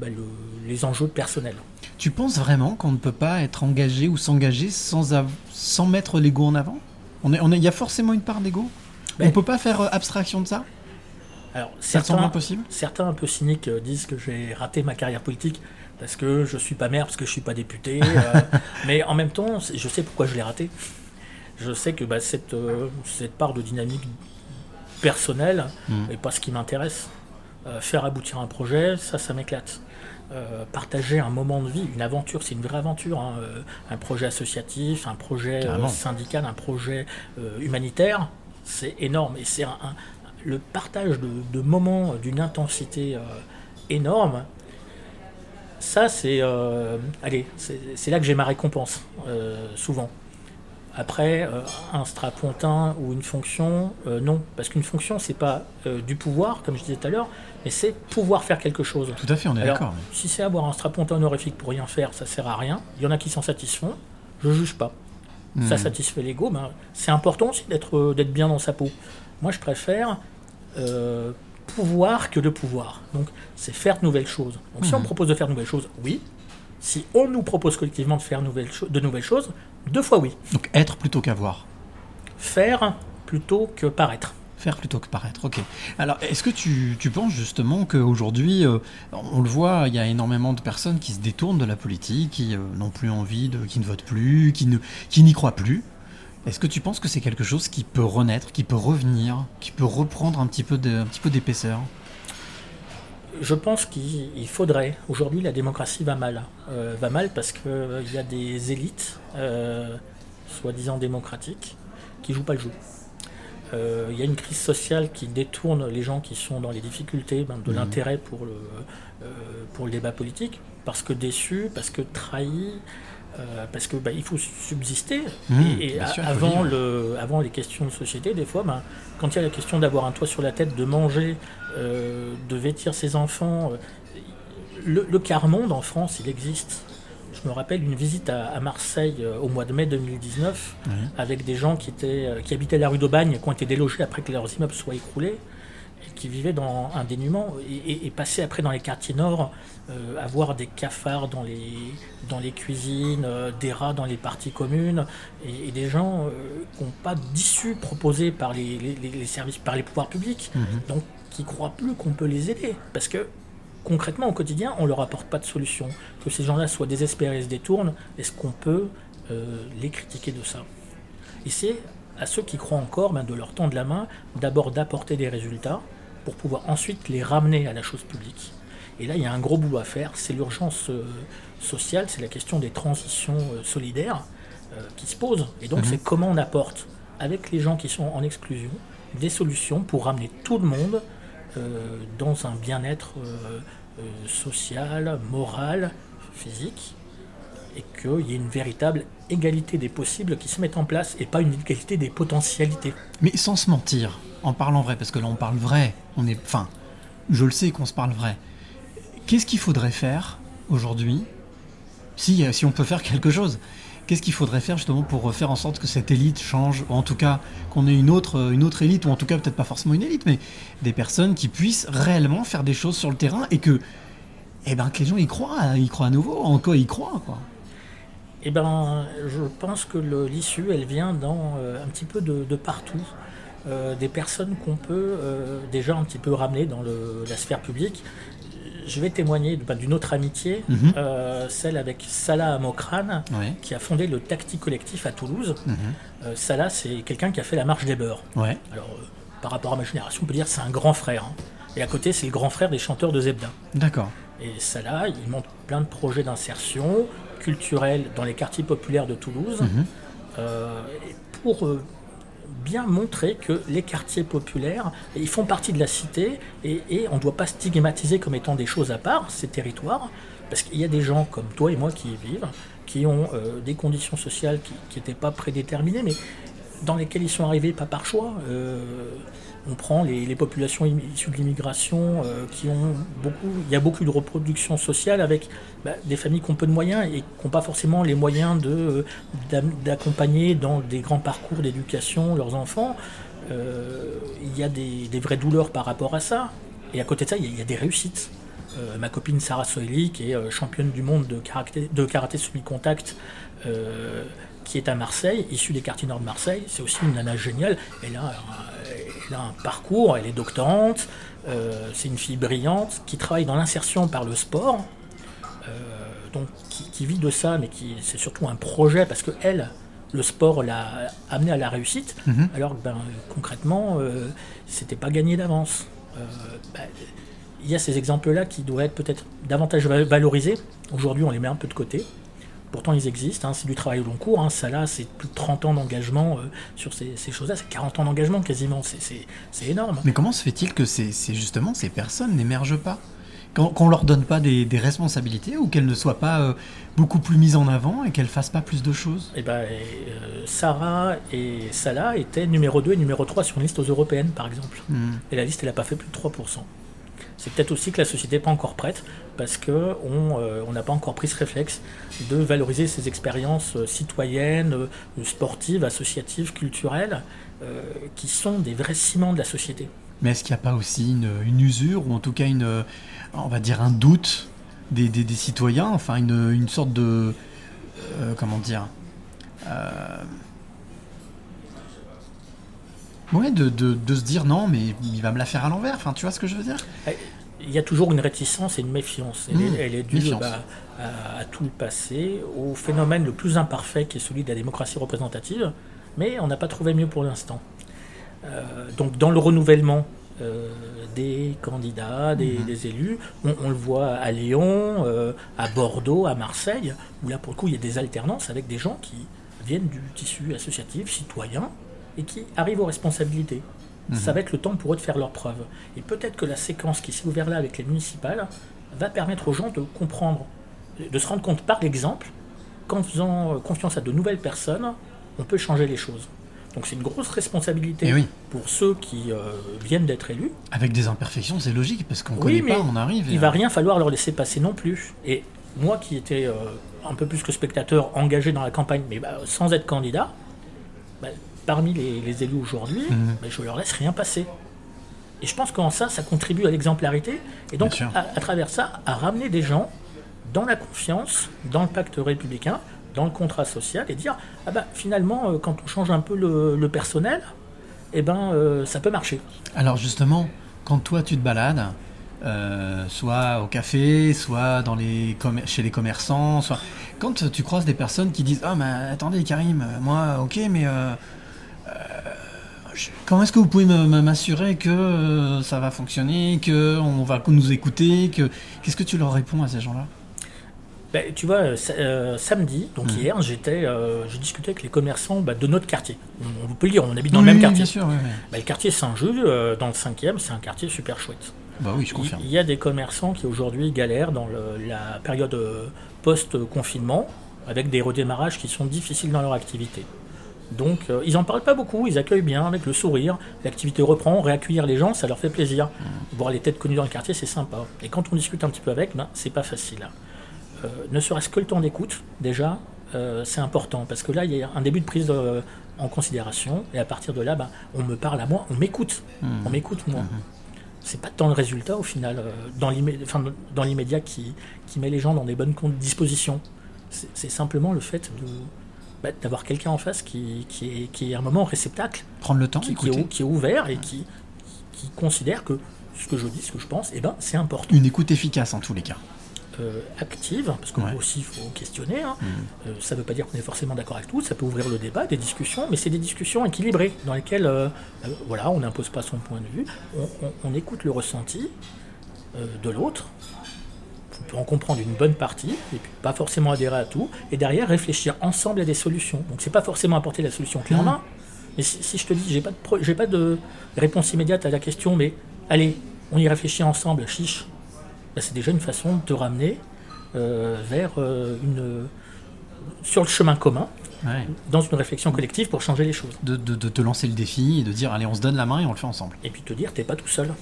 bah, le- les enjeux personnels. Tu penses vraiment qu'on ne peut pas être engagé ou s'engager sans, sans mettre l'ego en avant? On est, on est- Il y a forcément une part d'ego? On Ben- peut pas faire euh, abstraction de ça? Alors, certains, impossible? certains un peu cyniques euh, disent que j'ai raté ma carrière politique parce que je suis pas maire, parce que je suis pas député. euh, mais en même temps, je sais pourquoi je l'ai raté. Je sais que bah, cette, euh, cette part de dynamique personnelle Mm. n'est pas ce qui m'intéresse. Euh, faire aboutir un projet, ça, ça m'éclate. Euh, partager un moment de vie, une aventure, c'est une vraie aventure. hein, euh, un projet associatif, un projet euh, syndical, un projet humanitaire, c'est énorme. Et c'est un, un- le partage de, de moments d'une intensité énorme. Ça, c'est allez, c'est là que j'ai ma récompense, souvent. Après, un strapontin ou une fonction, non. Parce qu'une fonction, c'est pas du pouvoir, comme je disais tout à l'heure, mais c'est pouvoir faire quelque chose. Tout à fait, on est d'accord. Si c'est avoir un strapontin honorifique pour rien faire, ça sert à rien. Il y en a qui s'en satisfont. Je juge pas. Ça Hmm. satisfait l'ego. Ben, c'est important aussi d'être euh, d'être bien dans sa peau. Moi, je préfère euh, pouvoir que de pouvoir. Donc, c'est faire de nouvelles choses. Donc, si on me propose de faire de nouvelles choses, oui. Si on nous propose collectivement de faire nouvelles de nouvelles choses, deux fois oui. Donc être plutôt qu'avoir. Faire plutôt que paraître. Faire plutôt que paraître, ok. Alors, est-ce que tu, tu penses justement qu'aujourd'hui, euh, on le voit, il y a énormément de personnes qui se détournent de la politique, qui euh, n'ont plus envie, de, qui ne votent plus, qui ne, qui n'y croient plus. Est-ce que tu penses que c'est quelque chose qui peut renaître, qui peut revenir, qui peut reprendre un petit peu d'épaisseur? Je pense qu'il faudrait. Aujourd'hui, la démocratie va mal. Euh, va mal parce qu'il y a des élites, euh, soi-disant démocratiques, qui jouent pas le jeu. Euh, Il y a une crise sociale qui détourne les gens qui sont dans les difficultés ben, de Mhm. l'intérêt pour le, euh, pour le débat politique, parce que déçus, parce que trahis, euh, parce que ben, il faut subsister. Mhm, et sûr, avant, le, avant les questions de société, des fois, ben, quand il y a la question d'avoir un toit sur la tête, de manger, euh, de vêtir ses enfants, le, le quart-monde en France, il existe. Je me rappelle une visite à, à Marseille euh, au mois de mai 2019 Ouais. avec des gens qui, étaient, euh, qui habitaient la rue d'Aubagne, qui ont été délogés après que leurs immeubles soient écroulés, et qui vivaient dans un dénuement, et, et- et passaient après dans les quartiers nord, euh, à voir des cafards dans les, dans les cuisines, euh, des rats dans les parties communes, et, et des gens qui n'ont pas d'issue proposée par les, les- les- les services, par les pouvoirs publics, Mhm. donc qui croient plus qu'on peut les aider, parce que concrètement au quotidien, on leur apporte pas de solution. Que ces gens-là soient désespérés et se détournent, est-ce qu'on peut euh, les critiquer de ça? Et c'est à ceux qui croient encore ben, de leur tendre la main, d'abord d'apporter des résultats pour pouvoir ensuite les ramener à la chose publique. Et là, il y a un gros boulot à faire, c'est l'urgence euh, sociale, c'est la question des transitions euh, solidaires qui se posent. Et donc, Mhm. c'est comment on apporte, avec les gens qui sont en exclusion, des solutions pour ramener tout le monde dans un bien-être euh, euh, social, moral, physique, et qu'il y ait une véritable égalité des possibles qui se mette en place et pas une égalité des potentialités. Mais sans se mentir, en parlant vrai, parce que là on parle vrai, on est, je le sais qu'on se parle vrai. Qu'est-ce qu'il faudrait faire aujourd'hui, si, euh, si on peut faire quelque chose? Qu'est-ce qu'il faudrait faire justement pour faire en sorte que cette élite change, ou en tout cas qu'on ait une autre, une autre élite, ou en tout cas peut-être pas forcément une élite, mais des personnes qui puissent réellement faire des choses sur le terrain et que, eh ben, que les gens y croient, y croient à nouveau, en quoi ils croient, quoi. Eh ben, je pense que l'issue, elle vient dans euh, un petit peu de, partout. Euh, des personnes qu'on peut euh, déjà un petit peu ramener dans la sphère publique. Je vais témoigner ben, d'une autre amitié, Mhm. euh, celle avec Salah Amokran, Ouais. qui a fondé le Tacti Collectif à Toulouse. Mhm. Euh, Salah, c'est quelqu'un qui a fait la marche des beurs. Ouais. Alors, euh, par rapport à ma génération, on peut dire que c'est un grand frère. hein. Et à côté, c'est le grand frère des chanteurs de Zebda. D'accord. Et là, il monte plein de projets d'insertion culturelle dans les quartiers populaires de Toulouse, Mhm. et pour bien montrer que les quartiers populaires, ils font partie de la cité, et, on ne doit pas stigmatiser comme étant des choses à part, ces territoires, parce qu'il y a des gens comme toi et moi qui y vivent, qui ont euh, des conditions sociales qui n'étaient pas prédéterminées, mais dans lesquelles ils sont arrivés pas par choix. Euh, on prend les, populations issues de l'immigration euh, qui ont beaucoup, il y a beaucoup de reproduction sociale avec bah, des familles qui ont peu de moyens et qui n'ont pas forcément les moyens euh, d'accompagner dans des grands parcours d'éducation leurs enfants. Euh, il y a des, vraies douleurs par rapport à ça. Et à côté de ça, il y a, des réussites. Ma copine Sarah Soili, qui est championne du monde de karaté, de karaté semi-contact, qui est à Marseille, issue des quartiers nord de Marseille, c'est aussi une nana géniale. Elle a, un- elle a un parcours, elle est doctorante, euh, c'est une fille brillante qui travaille dans l'insertion par le sport, euh, donc qui, qui vit de ça, mais qui c'est surtout un projet parce que elle, le sport l'a amenée à la réussite, Mhm. alors que ben, concrètement, euh, c'était pas gagné d'avance. Euh, ben, il y a ces exemples-là qui doivent être peut-être davantage va- valorisés. Aujourd'hui, on les met un peu de côté. Pourtant, ils existent. hein, c'est du travail au long cours. Hein. Ça, là, c'est plus de 30 ans d'engagement euh, sur ces, ces choses-là. C'est 40 ans d'engagement quasiment. C'est- C'est c'est énorme. Mais comment se fait-il que ces, ces- justement ces personnes n'émergent pas? Qu'on qu'on leur donne pas des, des responsabilités ou qu'elles ne soient pas euh, beaucoup plus mises en avant et qu'elles fassent pas plus de choses? Eh ben, euh, Sarah et Salah étaient numéro 2 et numéro 3 sur une liste aux européennes, par exemple. Hmm. Et la liste, elle n'a pas fait plus de 3%. C'est peut-être aussi que la société n'est pas encore prête, parce qu'on on n'a pas encore pris ce réflexe de valoriser ces expériences euh, citoyennes, euh, sportives, associatives, culturelles, euh, qui sont des vrais ciments de la société. Mais est-ce qu'il n'y a pas aussi une, usure ou en tout cas une, euh, on va dire un doute des, citoyens, enfin une, une sorte de, euh, comment dire, euh, ouais, de, de- de se dire non, mais il va me la faire à l'envers. Enfin, tu vois ce que je veux dire? Il y a toujours une réticence et une méfiance. Elle, Mmh, est, elle est due bah, à, à tout le passé, au phénomène le plus imparfait qui est celui de la démocratie représentative, mais on n'a pas trouvé mieux pour l'instant. Euh, donc dans le renouvellement euh, des candidats, des, des élus. On, on le voit à Lyon, euh, à Bordeaux, à Marseille, où là pour le coup il y a des alternances avec des gens qui viennent du tissu associatif, citoyen, et qui arrivent aux responsabilités. Mhm. Ça va être le temps pour eux de faire leurs preuves. Et peut-être que la séquence qui s'est ouverte là avec les municipales va permettre aux gens de comprendre, de se rendre compte par l'exemple qu'en faisant euh, confiance à de nouvelles personnes, on peut changer les choses. Donc c'est une grosse responsabilité Eh oui. pour ceux qui euh, viennent d'être élus. Avec des imperfections, c'est logique, parce qu'on Oui, connaît pas, on arrive. et- Il va rien falloir leur laisser passer non plus. Et moi qui étais euh, un peu plus que spectateur engagé dans la campagne, mais bah, sans être candidat, parmi les, les élus aujourd'hui, Mhm. bah, je leur laisse rien passer. Et je pense qu'en ça, ça contribue à l'exemplarité. Et donc, à, à travers ça, à ramener des gens dans la confiance, dans le pacte républicain, dans le contrat social, et dire ah bah finalement, euh, quand on change un peu le, le personnel, eh ben euh, ça peut marcher. Alors justement, quand toi tu te balades, euh, soit au café, soit dans les chez les commerçants, soit quand tu croises des personnes qui disent ah mais attendez Karim, moi ok mais euh, je- comment est-ce que vous pouvez m'assurer que euh, ça va fonctionner, que on va nous écouter, que qu'est-ce que tu leur réponds à ces gens-là? Ben, tu vois, euh, euh, samedi, donc hier, j'étais, euh, je discutais avec les commerçants bah, de notre quartier. On, on peut le dire, on habite dans Oui, le même oui, quartier. bien sûr, oui. Bah, le quartier Saint-Just, euh, dans le 5e, c'est un quartier super chouette. Bah oui, je Il, confirme. il y a des commerçants qui aujourd'hui galèrent dans le- la période post-confinement, avec des redémarrages qui sont difficiles dans leur activité. Donc, euh, ils en parlent pas beaucoup, ils accueillent bien, avec le sourire. L'activité reprend, réaccueillir les gens, ça leur fait plaisir. Mmh. Voir les têtes connues dans le quartier, c'est sympa. Et quand on discute un petit peu avec, ben, c'est pas facile. Euh, ne serait-ce que le temps d'écoute, déjà, euh, c'est important. Parce que là, il y a un début de prise en considération. Et à partir de là, ben, on me parle à moi, on m'écoute. Mhm. On m'écoute, moi. C'est pas tant le résultat, au final, dans l'immédiat, qui, qui met les gens dans des bonnes dispositions. C'est simplement le fait de bah, d'avoir quelqu'un en face qui, qui, est, qui est à un moment réceptacle, Prendre le temps, qui, qui est, qui ouvert et qui, qui considère que ce que je dis, ce que je pense, eh ben, c'est important. Une écoute efficace en tous les cas. Euh, active, parce que Ouais. aussi il faut questionner. hein. Mhm. Euh, ça ne veut pas dire qu'on est forcément d'accord avec tout, ça peut ouvrir le débat, des discussions, mais c'est des discussions équilibrées dans lesquelles euh, voilà, on n'impose pas son point de vue, on, on- on écoute le ressenti de l'autre, on peut en comprendre une bonne partie, et puis pas forcément adhérer à tout, et derrière réfléchir ensemble à des solutions. Donc c'est pas forcément apporter la solution clé en main, mais si, si je te dis j'ai pas de pro- j'ai pas de réponse immédiate à la question, mais allez, on y réfléchit ensemble, chiche, bah, c'est déjà une façon de te ramener euh, vers euh, une sur le chemin commun, Ouais. dans une réflexion collective pour changer les choses. De, de- de te lancer le défi et de dire allez on se donne la main et on le fait ensemble. Et puis te dire t'es pas tout seul.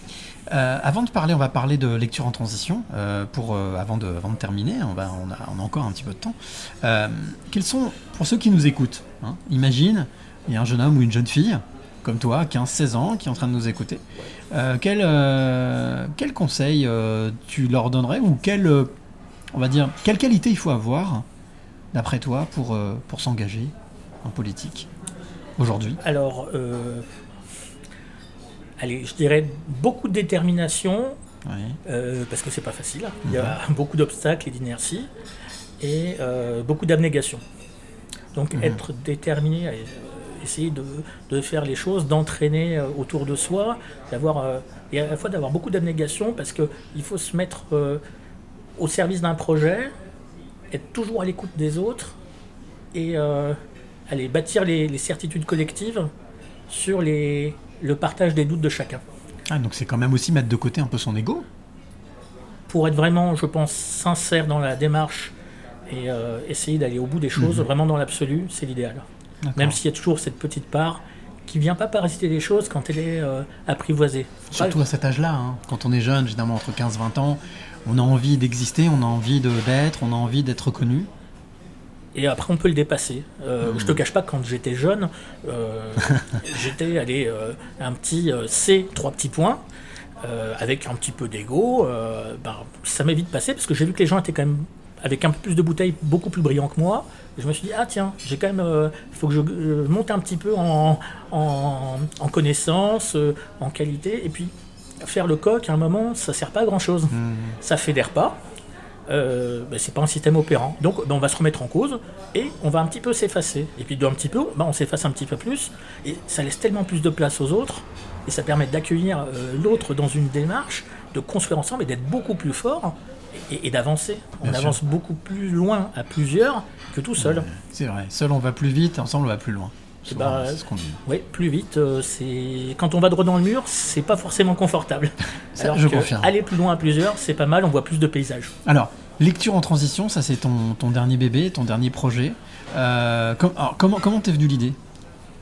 Euh, avant de parler, on va parler de lecture en transition. euh, pour, euh, avant, de, avant de terminer, on, va, on, a, on a encore un petit peu de temps. Quels sont, pour ceux qui nous écoutent, hein, imagine, il y a un jeune homme ou une jeune fille, comme toi, 15-16 ans, qui est en train de nous écouter. Quel, quel conseil tu leur donnerais ou quelle, on va dire, quelle qualité il faut avoir, d'après toi, pour, euh, pour s'engager en politique aujourd'hui Alors, euh, allez, je dirais beaucoup de détermination, euh, parce que c'est pas facile. Il y a beaucoup d'obstacles et d'inertie, et euh, beaucoup d'abnégation. Donc Mhm. être déterminé à essayer de, de faire les choses, d'entraîner autour de soi, d'avoir et à la fois d'avoir beaucoup d'abnégation parce que il faut se mettre au service d'un projet, être toujours à l'écoute des autres et euh, aller bâtir les, les certitudes collectives sur les, le partage des doutes de chacun. Ah, donc c'est quand même aussi mettre de côté un peu son ego. pour être vraiment, je pense, sincère dans la démarche et euh, essayer d'aller au bout des choses, Mhm. vraiment dans l'absolu, c'est l'idéal. Même s'il y a toujours cette petite part qui vient pas parasiter les choses quand elle est euh, apprivoisée. Surtout à cet âge-là, hein. quand on est jeune, évidemment entre 15-20 ans, on a envie d'exister, on a envie de d'être, on a envie d'être reconnu. Et après, on peut le dépasser. Euh, Mhm. Je te cache pas quand j'étais jeune, euh, j'étais allé euh, un petit C, trois petits points, euh, avec un petit peu d'ego. euh, bah, ça m'est vite passé parce que j'ai vu que les gens étaient quand même avec un peu plus de bouteilles, beaucoup plus brillants que moi. Je me suis dit, ah tiens, j'ai quand même, euh, il faut que je monte un petit peu en, en, en connaissance, en qualité. Et puis, faire le coq, à un moment, ça sert pas à grand chose. Ça fédère pas. Euh, ben, c'est pas un système opérant. Donc ben, on va se remettre en cause et on va un petit peu s'effacer. Et puis d'un petit peu, ben, on s'efface un petit peu plus et ça laisse tellement plus de place aux autres et ça permet d'accueillir euh, l'autre dans une démarche, de construire ensemble et d'être beaucoup plus fort et, et d'avancer. On Bien avance beaucoup plus loin à plusieurs que tout seul. C'est vrai. Seul on va plus vite, ensemble on va plus loin. Bah, ce qu'on dit. Oui, plus vite, euh, c'est quand on va droit dans le mur, c'est pas forcément confortable. Ça, Alors je que confirme. aller plus loin à plusieurs, c'est pas mal, on voit plus de paysages. Alors, lecture en transition, ça c'est ton, ton dernier bébé, ton dernier projet. Euh, com- alors, comment comment t'es venu l'idée?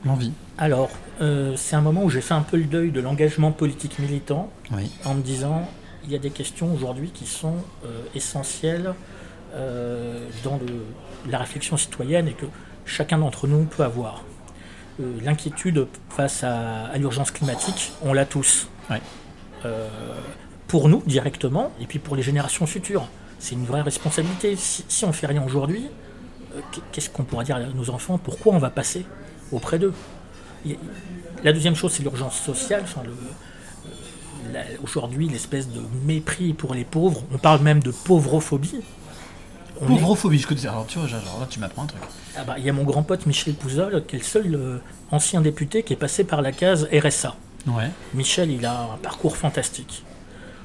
L'envie? Alors, euh, c'est un moment où j'ai fait un peu le deuil de l'engagement politique militant Oui. en me disant il y a des questions aujourd'hui qui sont euh, essentielles euh, dans le- la réflexion citoyenne et que chacun d'entre nous peut avoir. Euh, L'inquiétude face à, à l'urgence climatique, on l'a tous. Ouais. Euh, pour nous directement et puis pour les générations futures. C'est une vraie responsabilité. Si, si on fait rien aujourd'hui, euh, qu'est-ce qu'on pourra dire à nos enfants? Pourquoi on va passer auprès d'eux? La deuxième chose, c'est l'urgence sociale. Enfin, le, la- aujourd'hui, l'espèce de mépris pour les pauvres. On parle même de pauvrophobie. Pauvrophobie, je connais. Alors tu vois, genre là tu m'apprends un truc. Ah bah, il y a mon grand pote Michel Pouzol, qui est le seul euh, ancien député qui est passé par la case RSA. Ouais. Michel, il a un parcours fantastique.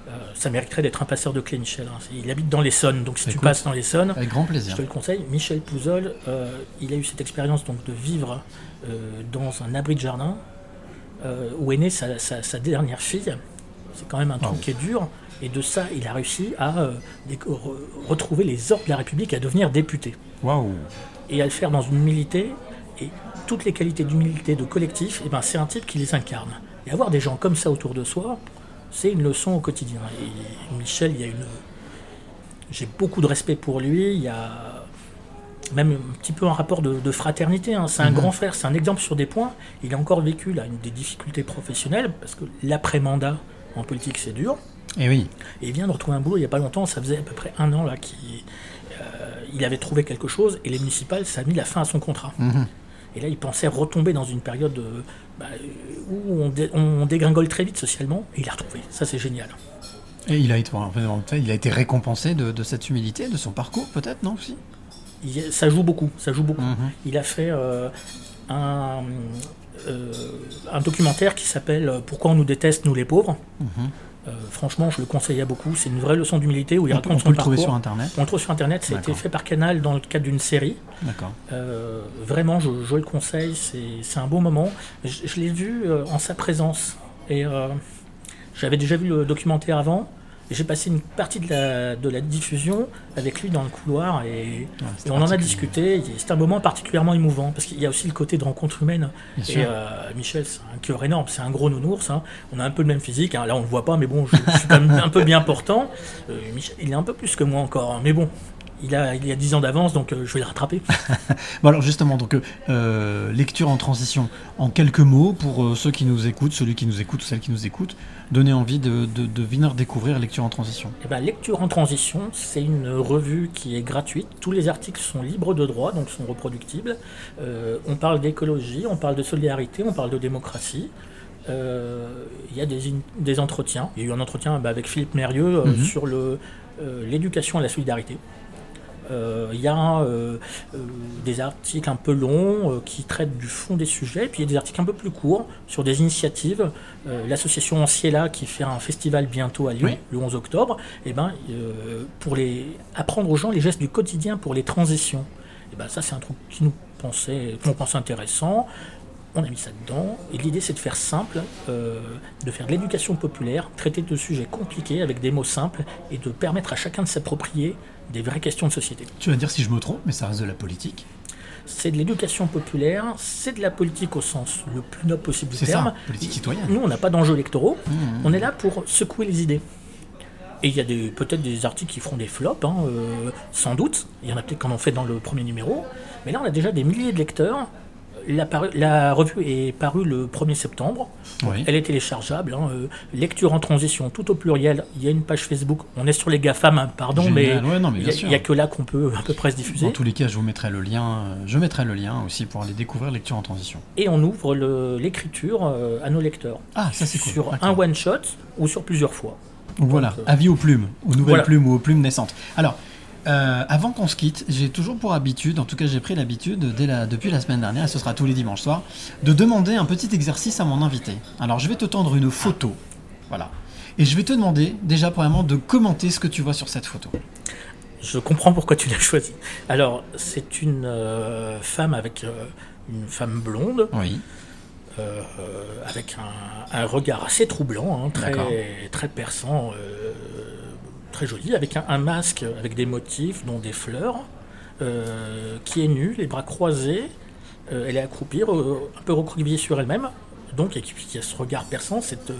Euh, ça mériterait d'être un passeur de clés, Michel. hein. Il habite dans l'Essonne, donc si tu passes dans l'Essonne, Avec grand je plaisir. te le conseille. Michel Pouzol, euh, il a eu cette expérience donc de vivre euh, dans un abri de jardin euh, où est née sa, sa- sa dernière fille. C'est quand même un truc qui est dur. Et de ça, il a réussi à euh, re- retrouver les ordres de la République et à devenir député Waouh. et à le faire dans une humilité. Et toutes les qualités d'humilité, de collectif, et ben c'est un type qui les incarne. Et avoir des gens comme ça autour de soi, c'est une leçon au quotidien. Et Michel, il y a une. J'ai beaucoup de respect pour lui. Il y a même un petit peu un rapport de, de fraternité. hein. C'est un Mhm. grand frère, c'est un exemple sur des points. Il a encore vécu là une des difficultés professionnelles parce que l'après-mandat en politique c'est dur. Et oui. Et il vient de retrouver un boulot il n'y a pas longtemps, ça faisait à peu près un an là qu'il il avait trouvé quelque chose et les municipales, ça a mis la fin à son contrat. Mhm. Et là, il pensait retomber dans une période euh, bah, euh, où on, dé- on dégringole très vite socialement et il a retrouvé. Ça, c'est génial. Et il a été, il a récompensé de, de cette humilité, de son parcours peut-être, non aussi Il ça joue beaucoup, ça joue beaucoup. Mhm. Il a fait euh, un, euh, un documentaire qui s'appelle euh, Pourquoi on nous déteste, nous les pauvres. Mhm. Euh, franchement, je le conseille à beaucoup. C'est une vraie leçon d'humilité où il On, raconte on son peut le trouver sur internet. On le trouve sur internet, D'accord. fait par Canal dans le cadre d'une série. D'accord. Euh, vraiment, je, je le conseille, c'est un beau moment. Je, je l'ai vu euh, en sa présence. Et j'avais déjà vu le documentaire avant. J'ai passé une partie de la, de la diffusion avec lui dans le couloir. Et, Ouais, et c'était on en a discuté. C'est un moment particulièrement émouvant. Parce qu'il y a aussi le côté de rencontre humaine. Bien Et euh, Michel, c'est un cœur énorme. C'est un gros nounours. hein. On a un peu le même physique. hein. Là, on le voit pas. Mais bon, je, je suis quand même un peu bien portant. Euh, Michel, il est un peu plus que moi encore. hein. Mais bon. Il a, il a 10 ans d'avance, donc euh, je vais le rattraper. Bon alors justement, donc euh, lecture en transition, en quelques mots pour euh, ceux qui nous écoutent, celui qui nous écoute ou celle qui nous écoute, donner envie de, de, de venir découvrir lecture en transition. Eh ben, Lecture en transition, c'est une revue qui est gratuite. Tous les articles sont libres de droit, donc sont reproductibles. Euh, on parle d'écologie, on parle de solidarité, on parle de démocratie. Euh, Il y a des, entretiens. Il y a eu un entretien bah, avec Philippe Mérieux euh, Mhm. sur le, euh, l'éducation à la solidarité. Euh, Il y a euh, euh, des articles un peu longs euh, qui traitent du fond des sujets, puis il y a des articles un peu plus courts sur des initiatives. Euh, L'association Anciela qui fait un festival bientôt à Lyon, Oui. le 11 octobre, et ben, euh, pour les, apprendre aux gens les gestes du quotidien pour les transitions. Et ben, ça, c'est un truc qui nous pensait, qu'on pensait intéressant. On a mis ça dedans. Et l'idée, c'est de faire simple, euh, de faire de l'éducation populaire, traiter de sujets compliqués avec des mots simples et de permettre à chacun de s'approprier des vraies questions de société. Tu vas dire si je me trompe, mais ça reste de la politique. C'est de l'éducation populaire, c'est de la politique au sens le plus noble possible du C'est terme. ça, politique citoyenne. Nous, on n'a pas d'enjeux électoraux. Mmh. On est là pour secouer les idées. Et il y a des- peut-être des articles qui feront des flops, hein, euh, sans doute. Il y en a peut-être qui en ont fait dans le premier numéro. Mais là, on a déjà des milliers de lecteurs. La, revue est parue le 1er septembre. Oui. Elle est téléchargeable. hein, euh, lecture en transition, tout au pluriel. Il y a une page Facebook. On est sur les GAFAM, hein, pardon, Génial. mais Ouais, il n'y a, que là qu'on peut à peu près se diffuser. Dans tous les cas, je vous mettrai le lien. euh, Je mettrai le lien aussi pour aller découvrir lecture en transition. Et on ouvre l'écriture euh, à nos lecteurs. Ah, ça c'est cool. Sur un one-shot ou sur plusieurs fois. Voilà, Donc, euh, avis aux plumes, aux nouvelles voilà. plumes ou aux plumes naissantes. Alors, Euh, avant qu'on se quitte, j'ai toujours pour habitude, en tout cas j'ai pris l'habitude dès la- depuis la semaine dernière, et ce sera tous les dimanches soirs, de demander un petit exercice à mon invité. Alors je vais te tendre une photo, voilà, et je vais te demander déjà premièrement de commenter ce que tu vois sur cette photo. Je comprends pourquoi tu l'as choisi. Alors, c'est une euh, femme avec euh, une femme blonde, Oui. euh, avec un, un regard assez troublant, hein, très, très perçant, euh, très joli, avec un, un masque avec des motifs, dont des fleurs, euh, qui est nue, les bras croisés. euh, elle est accroupie, re- un peu recroquevillée sur elle-même. Donc, et y a ce regard perçant, cette euh,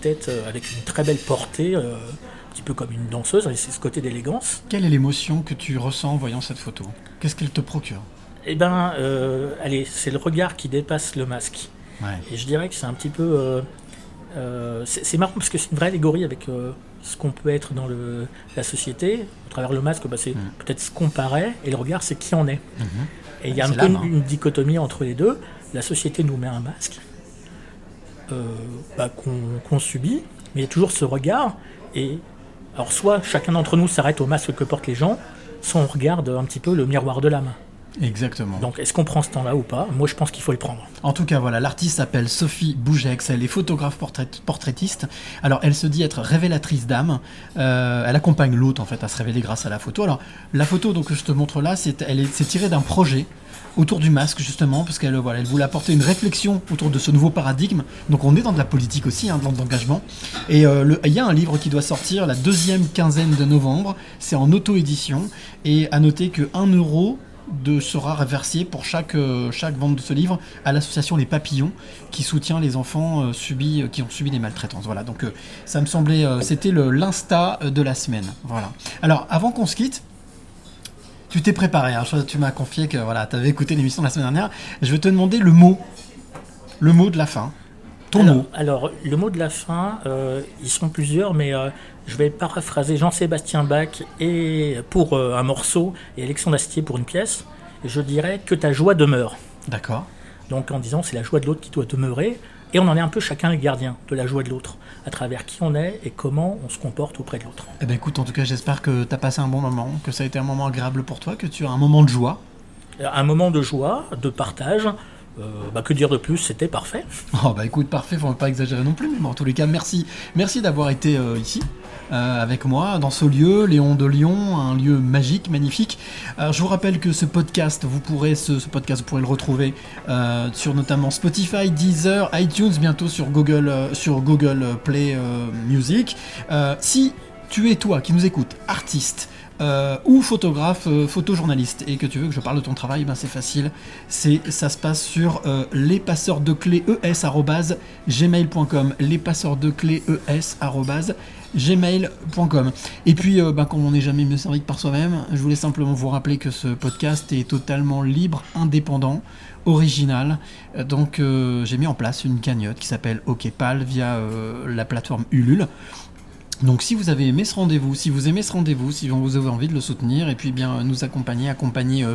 tête euh, avec une très belle portée, euh, un petit peu comme une danseuse, c'est ce côté d'élégance. Quelle est l'émotion que tu ressens en voyant cette photo? Qu'est-ce qu'elle te procure? Eh ben, euh, allez, c'est le regard qui dépasse le masque. Ouais. Et je dirais que c'est un petit peu. euh, euh, c'est c'est marrant parce que c'est une vraie allégorie avec euh, ce qu'on peut être dans le, la société. Au travers le masque, bah, c'est Mm. peut-être ce qu'on paraît, et le regard, c'est qui on est. Mhm. Et il y a un peu une, dichotomie entre les deux. La société nous met un masque euh, bah, qu'on qu'on subit, mais il y a toujours ce regard. Et alors, soit chacun d'entre nous s'arrête au masque que portent les gens, soit on regarde un petit peu le miroir de l'âme. Exactement. Donc, est-ce qu'on prend ce temps-là ou pas? Moi, je pense qu'il faut le prendre. En tout cas, voilà, l'artiste s'appelle Sophie Bougex, elle est photographe portrait- portraitiste. Alors, elle se dit être révélatrice d'âme. Euh, elle accompagne l'autre, en fait, à se révéler grâce à la photo. Alors, la photo donc, que je te montre là, c'est, elle est, c'est tiré d'un projet autour du masque, justement, parce qu'elle voilà, elle voulait apporter une réflexion autour de ce nouveau paradigme. Donc, on est dans de la politique aussi, hein, dans de l'engagement. Et euh, il y a un livre qui doit sortir la deuxième quinzaine de novembre. C'est en auto-édition. Et à noter que 1 euro de, sera reversé pour chaque, euh, chaque vente de ce livre à l'association Les Papillons qui soutient les enfants euh, subis, euh, qui ont subi des maltraitances. Voilà, donc ça me semblait, c'était l'insta de la semaine. Voilà. Alors, avant qu'on se quitte, tu t'es préparé, hein, tu m'as confié que voilà, tu avais écouté l'émission de la semaine dernière. Je vais te demander le mot, le mot de la fin. Ton alors, mot. alors, le mot de la fin, euh, ils sont plusieurs, mais euh, je vais paraphraser Jean-Sébastien Bach et pour euh, un morceau et Alexandre Astier pour une pièce. Je dirais que ta joie demeure. D'accord. Donc en disant c'est la joie de l'autre qui doit demeurer. Et on en est un peu chacun le gardien de la joie de l'autre, à travers qui on est et comment on se comporte auprès de l'autre. Eh ben écoute, en tout cas, j'espère que tu as passé un bon moment, que ça a été un moment agréable pour toi, que tu as un moment de joie. Un moment de joie, de partage. euh, bah, que dire de plus, c'était parfait. Oh bah écoute, parfait, faut pas exagérer non plus, mais bon, en tous les cas, merci. Merci d'avoir été euh, ici. Euh, avec moi dans ce lieu, Léon de Lyon, un lieu magique, magnifique. Je vous rappelle que ce podcast, vous pourrez ce, podcast, vous pourrez le retrouver euh, sur notamment Spotify, Deezer, iTunes, bientôt sur Google, euh, sur Google Play Music. Si tu es toi qui nous écoutes, artiste, ou photographe, photojournaliste, et que tu veux que je parle de ton travail, ben c'est facile. C'est, ça se passe sur les passeurs de clés es gmail.com. Les passeurs de clés es gmail.com. Et puis, euh, ben, comme on n'est jamais mieux servi que par soi-même, je voulais simplement vous rappeler que ce podcast est totalement libre, indépendant, original. Euh, Donc, euh, j'ai mis en place une cagnotte qui s'appelle OKPAL via la plateforme Ulule. Donc si vous avez aimé ce rendez-vous, si vous aimez ce rendez-vous, si vous avez envie de le soutenir et puis bien nous accompagner, accompagner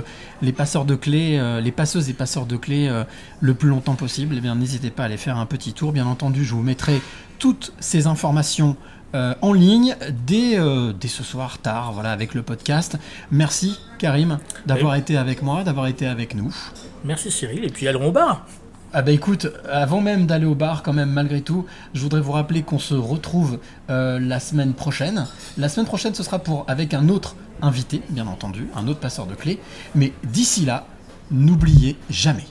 les passeurs de clés, les passeuses et passeurs de clés le plus longtemps possible, eh bien n'hésitez pas à aller faire un petit tour. Bien entendu, je vous mettrai toutes ces informations euh, en ligne dès, euh, dès ce soir tard, voilà, avec le podcast. Merci Karim d'avoir été avec moi, d'avoir été avec nous. Merci Cyril, et puis allons au bar. Ah bah écoute, avant même d'aller au bar quand même malgré tout, je voudrais vous rappeler qu'on se retrouve euh, la semaine prochaine. La semaine prochaine ce sera pour avec un autre invité, bien entendu, un autre passeur de clés. Mais d'ici là, n'oubliez jamais.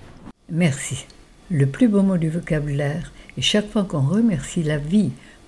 Merci. Le plus beau mot du vocabulaire, et chaque fois qu'on remercie la vie